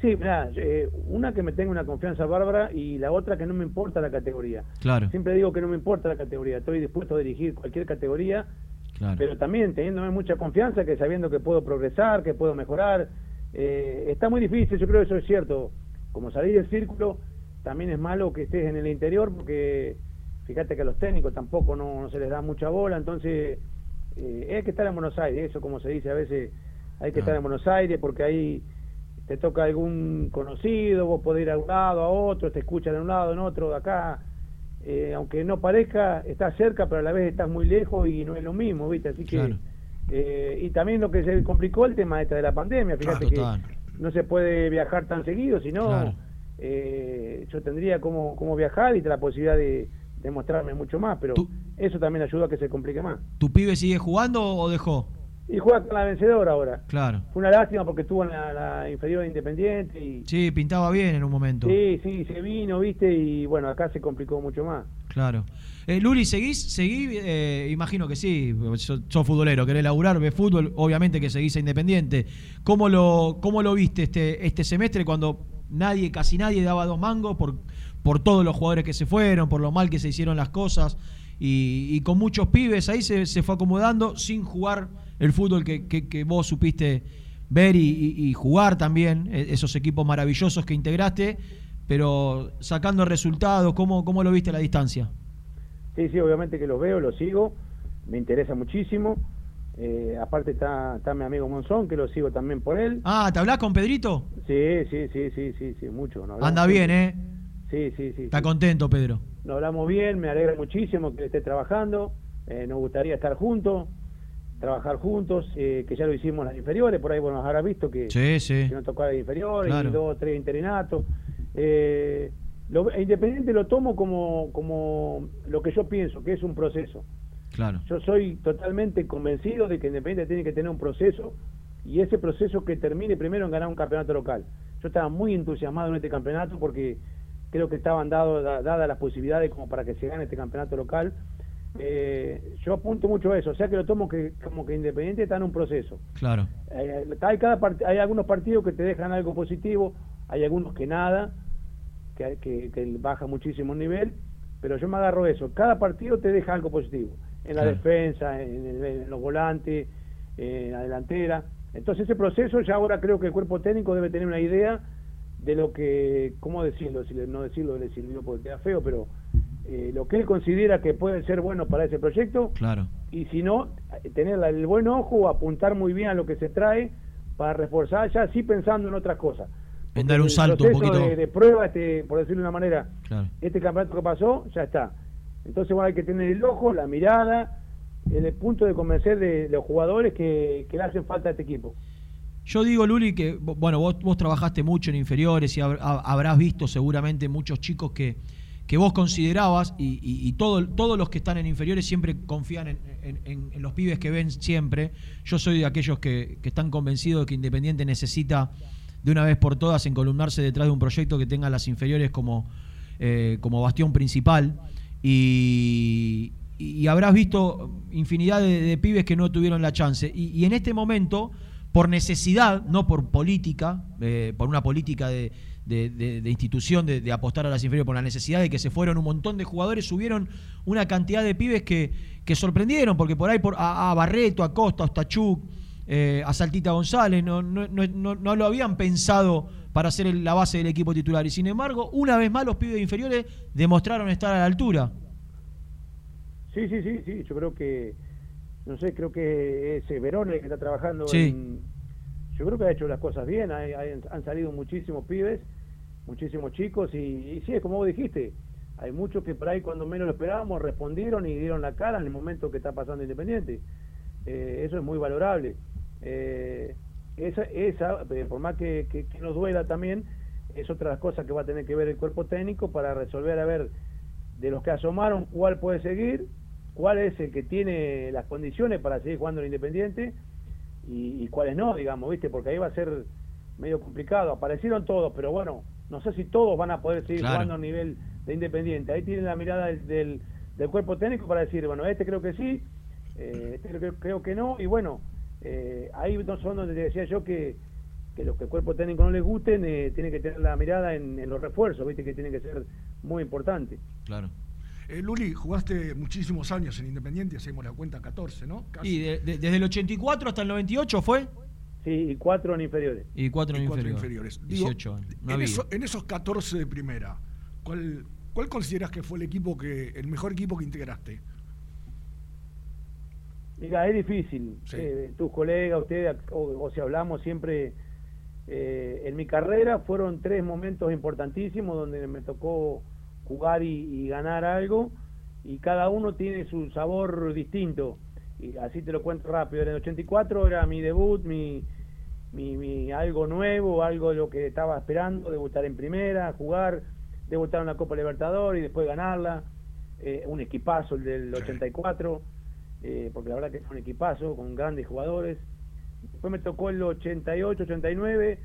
Sí, mirá, eh, una que me tenga una confianza bárbara y la otra que no me importa la categoría.
Claro.
Siempre digo que no me importa la categoría, estoy dispuesto a dirigir cualquier categoría,
Claro.
pero también teniéndome mucha confianza, que sabiendo que puedo progresar, que puedo mejorar. Eh, está muy difícil, yo creo que eso es cierto. Como salir del círculo, también es malo que estés en el interior, porque fíjate que a los técnicos tampoco no, no se les da mucha bola, entonces eh, hay que estar en Buenos Aires, eso como se dice a veces, hay que estar en Buenos Aires porque ahí te toca algún conocido, vos podés ir a un lado, a otro, te escuchan de un lado, en otro, de acá. Eh, aunque no parezca, estás cerca, pero a la vez estás muy lejos y no es lo mismo, ¿viste? Así que.
Claro.
Eh, y también lo que se complicó el tema este de la pandemia, fíjate
Ah, total.
que no se puede viajar tan seguido, sino
Claro.
eh, yo tendría cómo, cómo viajar y la posibilidad de, de mostrarme mucho más, pero eso también ayuda a que se complique más.
¿Tu pibe sigue jugando o dejó?
Y juega con la vencedora ahora.
Claro.
Fue una lástima porque estuvo en la, la inferior de Independiente y
Sí, pintaba bien en un momento.
Sí, sí, se vino, viste, y bueno, acá se complicó mucho más.
Claro. Eh, Luli, ¿seguís? ¿Seguí? Eh, imagino que sí. Sos, futbolero, querés laburar, ves fútbol, obviamente que seguís a Independiente. ¿Cómo lo, cómo lo viste este, este semestre cuando nadie, casi nadie daba dos mangos por, por todos los jugadores que se fueron, por lo mal que se hicieron las cosas? Y, y con muchos pibes ahí se, se fue acomodando sin jugar el fútbol que, que- que vos supiste ver y, y- y jugar también, eh, esos equipos maravillosos que integraste, pero sacando resultados, ¿cómo, cómo lo viste a la distancia?
Sí, sí, obviamente que los veo, los sigo, me interesa muchísimo. Eh, aparte está, está mi amigo Monzón, que lo sigo también por él.
Ah, ¿te hablás con Pedrito?
Sí, sí, sí, sí, sí, sí, mucho. nos
Anda bien. ¿eh?
Sí, sí, sí.
Está
sí.
contento, Pedro.
Nos hablamos bien, me alegra muchísimo que esté trabajando. eh, nos gustaría estar juntos, trabajar juntos, eh, que ya lo hicimos en las inferiores, por ahí bueno, habrás visto que,
Sí, sí.
que nos tocó a las inferiores,
Claro.
y dos o tres interinatos. Eh, lo, Independiente lo tomo como, como lo que yo pienso, que es un proceso.
Claro.
Yo soy totalmente convencido de que Independiente tiene que tener un proceso y ese proceso que termine primero en ganar un campeonato local. Yo estaba muy entusiasmado en este campeonato porque creo que estaban dadas las posibilidades como para que se gane este campeonato local. Eh, yo apunto mucho a eso, o sea que lo tomo que, como que Independiente está en un proceso.
Claro.
Eh, hay, cada part- hay algunos partidos que te dejan algo positivo, hay algunos que nada, que, que, que baja muchísimo el nivel, pero yo me agarro eso. Cada partido te deja algo positivo, en la
Claro.
defensa, en, el- en los volantes, en la delantera. Entonces ese proceso ya ahora creo que el cuerpo técnico debe tener una idea de lo que, ¿cómo decirlo? Si le- no decirlo le sirvió porque queda feo, pero eh, lo que él considera que puede ser bueno para ese proyecto
Claro.
y si no, tener el buen ojo, apuntar muy bien a lo que se trae para reforzar ya así pensando en otras cosas.
En dar un salto un poquito.
De, de prueba, este, por decirlo de una manera,
Claro.
este campeonato que pasó, ya está. Entonces bueno, hay que tener el ojo, la mirada, el punto de convencer de, los jugadores que, que le hacen falta a este equipo.
Yo digo, Luli, que bueno, vos, vos trabajaste mucho en inferiores y hab- hab- habrás visto seguramente muchos chicos que, que vos considerabas y, y- y todo- todos los que están en inferiores siempre confían en, en- en- en los pibes que ven siempre. Yo soy de aquellos que, que están convencidos de que Independiente necesita de una vez por todas encolumnarse detrás de un proyecto que tenga las inferiores como, eh, como bastión principal. Y, habrás visto infinidad de, pibes que no tuvieron la chance. Y, en este momento, por necesidad, no por política, eh, por una política de, institución de, de apostar a las inferiores, por la necesidad de que se fueron un montón de jugadores, subieron una cantidad de pibes que, que sorprendieron, porque por ahí por, a, a Barreto, a Costa, a Ostachuk, eh, a Saltita González, no, no, no, no- no lo habían pensado para ser el- la base del equipo titular. Y sin embargo, una vez más los pibes inferiores demostraron estar a la altura.
Sí, sí, sí, sí, yo creo que, no sé, creo que ese Verón el que está trabajando
Sí.
en- yo creo que ha hecho las cosas bien, hay- hay- han salido muchísimos pibes, muchísimos chicos y, y sí, es como vos dijiste, hay muchos que por ahí cuando menos lo esperábamos respondieron y dieron la cara en el momento que está pasando Independiente. Eh, eso es muy valorable. Eh, esa, esa eh, por más que, que- que nos duela también, es otra de las cosas que va a tener que ver el cuerpo técnico para resolver, a ver, de los que asomaron, cuál puede seguir, cuál es el que tiene las condiciones para seguir jugando en Independiente y, y cuáles no, digamos, ¿viste? Porque ahí va a ser medio complicado. Aparecieron todos, pero bueno, no sé si todos van a poder seguir
Claro.
jugando a nivel de Independiente. Ahí tienen la mirada del, del, del cuerpo técnico para decir, bueno, este creo que sí, eh, este creo, creo que no, y bueno, eh, ahí no son donde te decía yo que, que los que el cuerpo técnico no les gusten, eh, tienen que tener la mirada en, en los refuerzos, ¿viste? Que tienen que ser muy importantes.
Claro.
Eh, Luli, jugaste muchísimos años en Independiente, hacemos la cuenta 14, ¿no? Casi.
Y de- de- desde el 84 hasta el 98 fue.
Sí, y cuatro en inferiores.
Y cuatro en
Y cuatro
inferiores.
inferiores. Digo,
18 años. Una
en, eso- en esos 14 de primera, ¿cuál, ¿cuál consideras que fue el equipo que el mejor equipo que integraste?
Mira, es difícil.
Sí.
Eh, tus colegas, ustedes, o, o si hablamos siempre, eh, en mi carrera fueron tres momentos importantísimos donde me tocó jugar y, y ganar algo, y cada uno tiene su sabor distinto. Y así te lo cuento rápido. En el 84 era mi debut, mi, mi, mi algo nuevo, algo de lo que estaba esperando, debutar en primera, jugar, debutar en la Copa Libertadores y después ganarla. Eh, un equipazo el del 84, eh, porque la verdad que fue un equipazo con grandes jugadores. Después me tocó el 88, 89,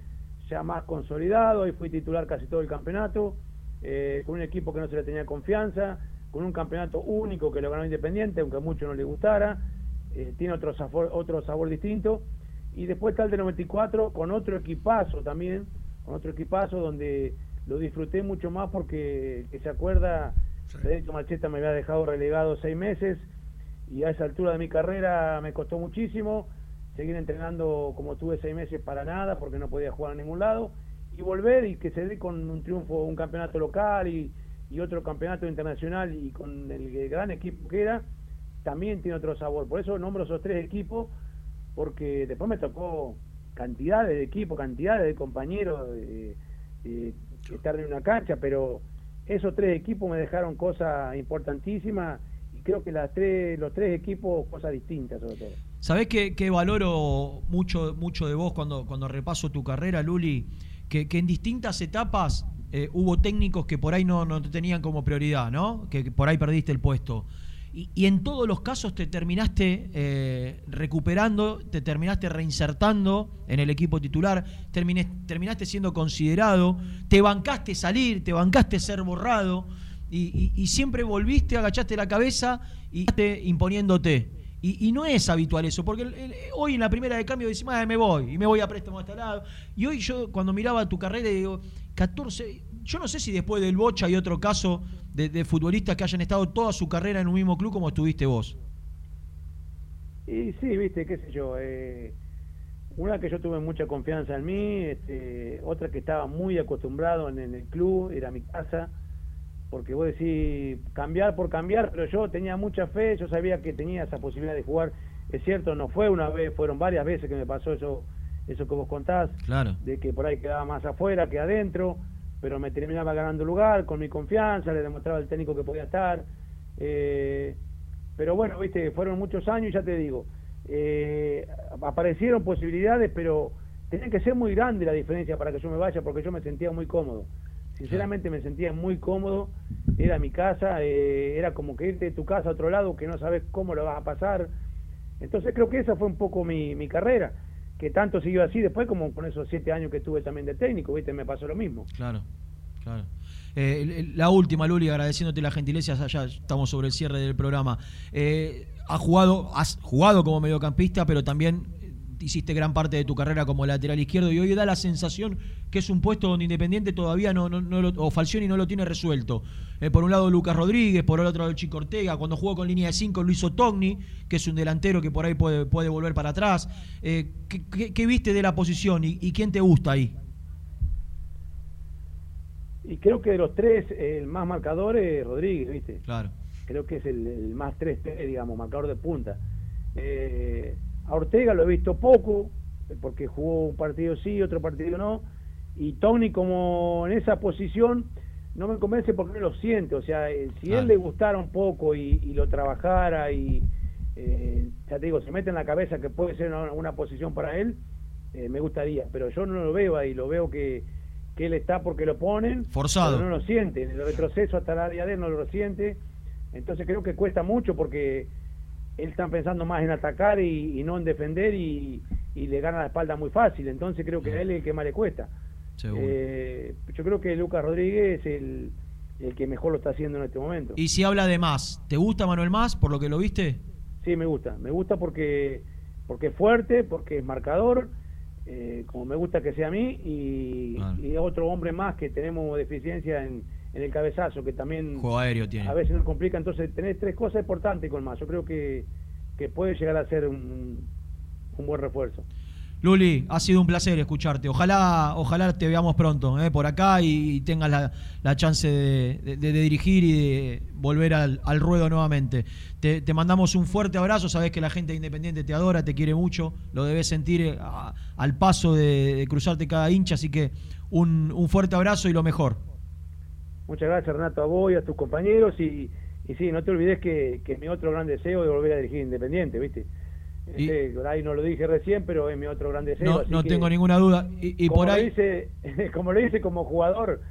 ya más consolidado, y fui titular casi todo el campeonato, eh, con un equipo que no se le tenía confianza, con un campeonato único que lo ganó Independiente, aunque a muchos no le gustara, eh, tiene otro sabor, otro sabor distinto. Y después está el de 94 con otro equipazo también, con otro equipazo donde lo disfruté mucho más porque que se acuerda, Federico Macheta me había dejado relegado seis meses y a esa altura de mi carrera me costó muchísimo seguir entrenando como tuve seis meses para nada porque no podía jugar a ningún lado y volver y que se dé con un triunfo, un campeonato local y, y otro campeonato internacional y con el, el gran equipo que era, también tiene otro sabor. Por eso nombro esos tres equipos porque después me tocó cantidades de equipos, cantidades de compañeros, eh, eh, estar en una cancha, pero esos tres equipos me dejaron cosas importantísimas creo que las tres, los tres equipos cosas distintas sobre todo.
¿Sabés que, valoro mucho, mucho de vos cuando, cuando repaso tu carrera, Luli? Que, en distintas etapas eh, hubo técnicos que por ahí no, no te tenían como prioridad, ¿no? Que, por ahí perdiste el puesto. y, en todos los casos te terminaste eh, recuperando, te terminaste reinsertando en el equipo titular, terminaste siendo considerado, te bancaste salir, te bancaste ser borrado y, y- siempre volviste, agachaste la cabeza y te imponiéndote. Y, no es habitual eso, porque el- hoy en la primera de cambio decimos, "Ah, me voy, y me voy a préstamo a este lado. Y hoy yo cuando miraba tu carrera digo, 14, yo no sé si después del Bocha hay otro caso de, futbolistas que hayan estado toda su carrera en un mismo club como estuviste vos.
Y sí, viste, qué sé yo. eh, una que yo tuve mucha confianza en mí, este, otra que estaba muy acostumbrado en el club, era mi casa, porque vos decís cambiar por cambiar, pero yo tenía mucha fe, yo sabía que tenía esa posibilidad de jugar. Es cierto, no fue una vez, fueron varias veces que me pasó eso, eso que vos contás,
Claro.
de que por ahí quedaba más afuera que adentro, pero me terminaba ganando lugar con mi confianza, le demostraba al técnico que podía estar. eh, pero bueno, viste, fueron muchos años y ya te digo, eh, aparecieron posibilidades, pero tenía que ser muy grande la diferencia para que yo me vaya, porque yo me sentía muy cómodo. Sinceramente me sentía muy cómodo, era mi casa, eh, era como que irte de tu casa a otro lado que no sabes cómo lo vas a pasar. Entonces creo que esa fue un poco mi, mi carrera, que tanto siguió así después como con esos siete años que tuve también de técnico, viste, me pasó lo mismo.
Claro, claro. Eh, la última, Luli, agradeciéndote las gentilezas, allá estamos sobre el cierre del programa. Eh, has jugado, has jugado como mediocampista, pero también hiciste gran parte de tu carrera como lateral izquierdo y hoy da la sensación que es un puesto donde Independiente todavía no, no, no lo, o Falcioni no lo tiene resuelto. Eh, por un lado Lucas Rodríguez, por el otro el Chico Ortega, cuando jugó con línea de 5 Luis Otogni, que es un delantero que por ahí puede, puede volver para atrás. Eh, ¿qué, qué- qué viste de la posición y, y quién te gusta ahí?
Y creo que de los tres, el más marcador es Rodríguez, ¿viste?
Claro.
Creo que es el, el más 3-3, digamos, marcador de punta. Eh, a Ortega lo he visto poco, porque jugó un partido sí, otro partido no. Y Tony, como en esa posición, no me convence porque no lo siente. O sea, eh, si él le gustara un poco y, y lo trabajara y, eh, ya te digo, se mete en la cabeza que puede ser una, una posición para él, eh, me gustaría. Pero yo no lo veo ahí, lo veo que, que él está porque lo ponen.
Forzado.
pero no lo siente. En el retroceso hasta el área de él no lo siente. Entonces creo que cuesta mucho porque él está pensando más en atacar y, y no en defender y, y le gana la espalda muy fácil. Entonces creo que a él es el que más le cuesta. Eh, yo creo que Lucas Rodríguez es el, el que mejor lo está haciendo en este momento.
Y si habla de más, ¿te gusta Manuel Más por lo que lo viste?
Sí, me gusta. Me gusta porque, porque es fuerte, porque es marcador, eh, como me gusta que sea a mí, y, y otro hombre más que tenemos deficiencia en, en el cabezazo, que también
Juego aéreo tiene.
a veces nos complica. Entonces, tenés tres cosas importantes con más. Yo creo que, que puede llegar a ser un, un buen refuerzo.
Luli, ha sido un placer escucharte. Ojalá, ojalá te veamos pronto eh, por acá y, tengas la, la chance de, de- de dirigir y de volver al, al ruedo nuevamente. Te, te mandamos un fuerte abrazo. Sabes que la gente de Independiente te adora, te quiere mucho. Lo debes sentir eh, a- al paso de, de cruzarte cada hincha. Así que un, un fuerte abrazo y lo mejor.
Muchas gracias, Renato, a vos y a tus compañeros. Y, y sí, no te olvides que, que mi otro gran deseo es volver a dirigir Independiente, ¿viste? Ese, por ahí no lo dije recién, pero es mi otro gran deseo.
No, no
que,
tengo ninguna duda. Y, y
como
por
lo
ahí.
dice, (laughs) como lo dice como jugador,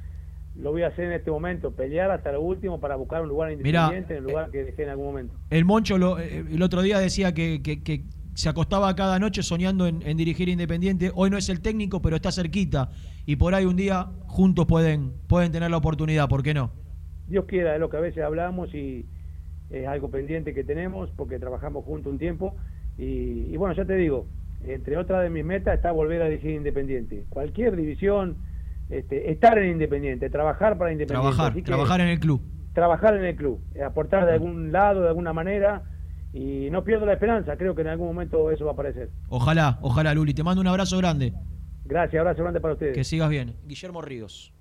lo voy a hacer en este momento, pelear hasta lo último para buscar un lugar
Mirá,
independiente, en el lugar que dejé en algún momento.
El Moncho lo- eh, el otro día decía que, que- que se acostaba cada noche soñando en, en dirigir Independiente. Hoy no es el técnico, pero está cerquita. Y por ahí un día juntos pueden, pueden tener la oportunidad, ¿por qué no?
Dios quiera, es lo que a veces hablamos y es algo pendiente que tenemos porque trabajamos juntos un tiempo. Y, y bueno, ya te digo, entre otras de mis metas está volver a dirigir Independiente. Cualquier división, este, estar en Independiente, trabajar para Independiente.
Trabajar,
que
trabajar en el club.
Trabajar en el club, aportar de algún lado, de alguna manera. Y no pierdo la esperanza, creo que en algún momento eso va a aparecer.
Ojalá, ojalá, Luli. Te mando un abrazo grande.
Gracias, abrazo grande para ustedes.
Que sigas bien. Guillermo Ríos.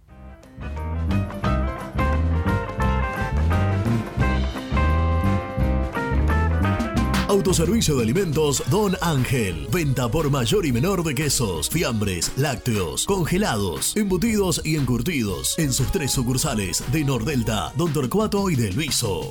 Autoservicio de alimentos Don Ángel. Venta por mayor y menor de quesos, fiambres, lácteos, congelados, embutidos y encurtidos. En sus tres sucursales de Nordelta, Don Torcuato y de Luiso.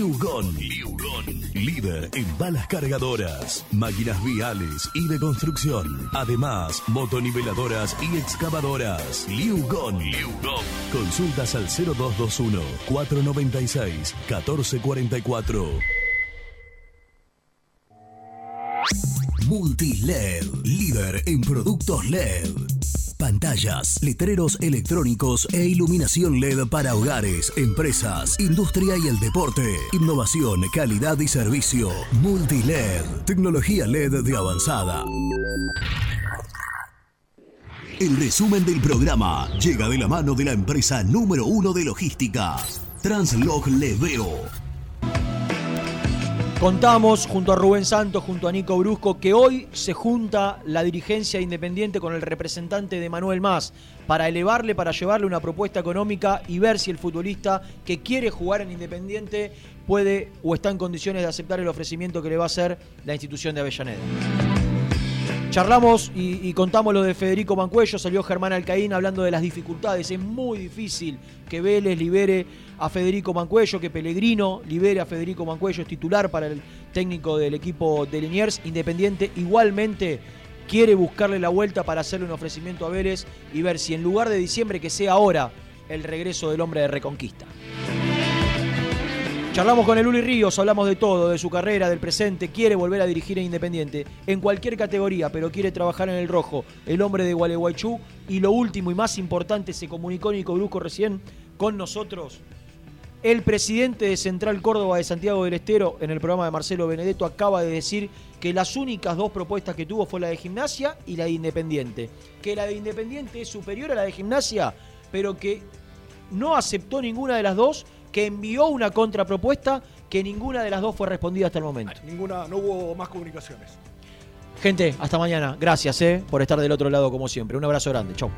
Liugon. Líder en balas cargadoras, máquinas viales y de construcción. Además, motoniveladoras y excavadoras. Liugon. Consultas al 0221 496 1444. Multiled, líder en productos LED. Pantallas, letreros electrónicos e iluminación LED para hogares, empresas, industria y el deporte. Innovación, calidad y servicio. Multiled, tecnología LED de avanzada. El resumen del programa llega de la mano de la empresa número uno de logística, Translog Leveo.
Contamos junto a Rubén Santos, junto a Nico Brusco, que hoy se junta la dirigencia independiente con el representante de Manuel Más para elevarle, para llevarle una propuesta económica y ver si el futbolista que quiere jugar en Independiente puede o está en condiciones de aceptar el ofrecimiento que le va a hacer la institución de Avellaneda. Charlamos y, contamos lo de Federico Mancuello, salió Germán Alcaín hablando de las dificultades. Es muy difícil que Vélez libere a Federico Mancuello, que Pellegrino libere a Federico Mancuello, es titular para el técnico del equipo de Liniers. Independiente igualmente quiere buscarle la vuelta para hacerle un ofrecimiento a Vélez y ver si en lugar de diciembre, que sea ahora el regreso del hombre de Reconquista. Charlamos con el Uli Ríos, hablamos de todo, de su carrera, del presente, quiere volver a dirigir a Independiente en cualquier categoría, pero quiere trabajar en el rojo, el hombre de Gualeguaychú. Y lo último y más importante, se comunicó Nico Brusco recién con nosotros. El presidente de Central Córdoba de Santiago del Estero, en el programa de Marcelo Benedetto, acaba de decir que las únicas dos propuestas que tuvo fue la de gimnasia y la de Independiente. Que la de Independiente es superior a la de gimnasia, pero que no aceptó ninguna de las dos que envió una contrapropuesta que ninguna de las dos fue respondida hasta el momento.
Ninguna, no hubo más comunicaciones.
Gente, hasta mañana. Gracias eh, por estar del otro lado como siempre. Un abrazo grande. Chau.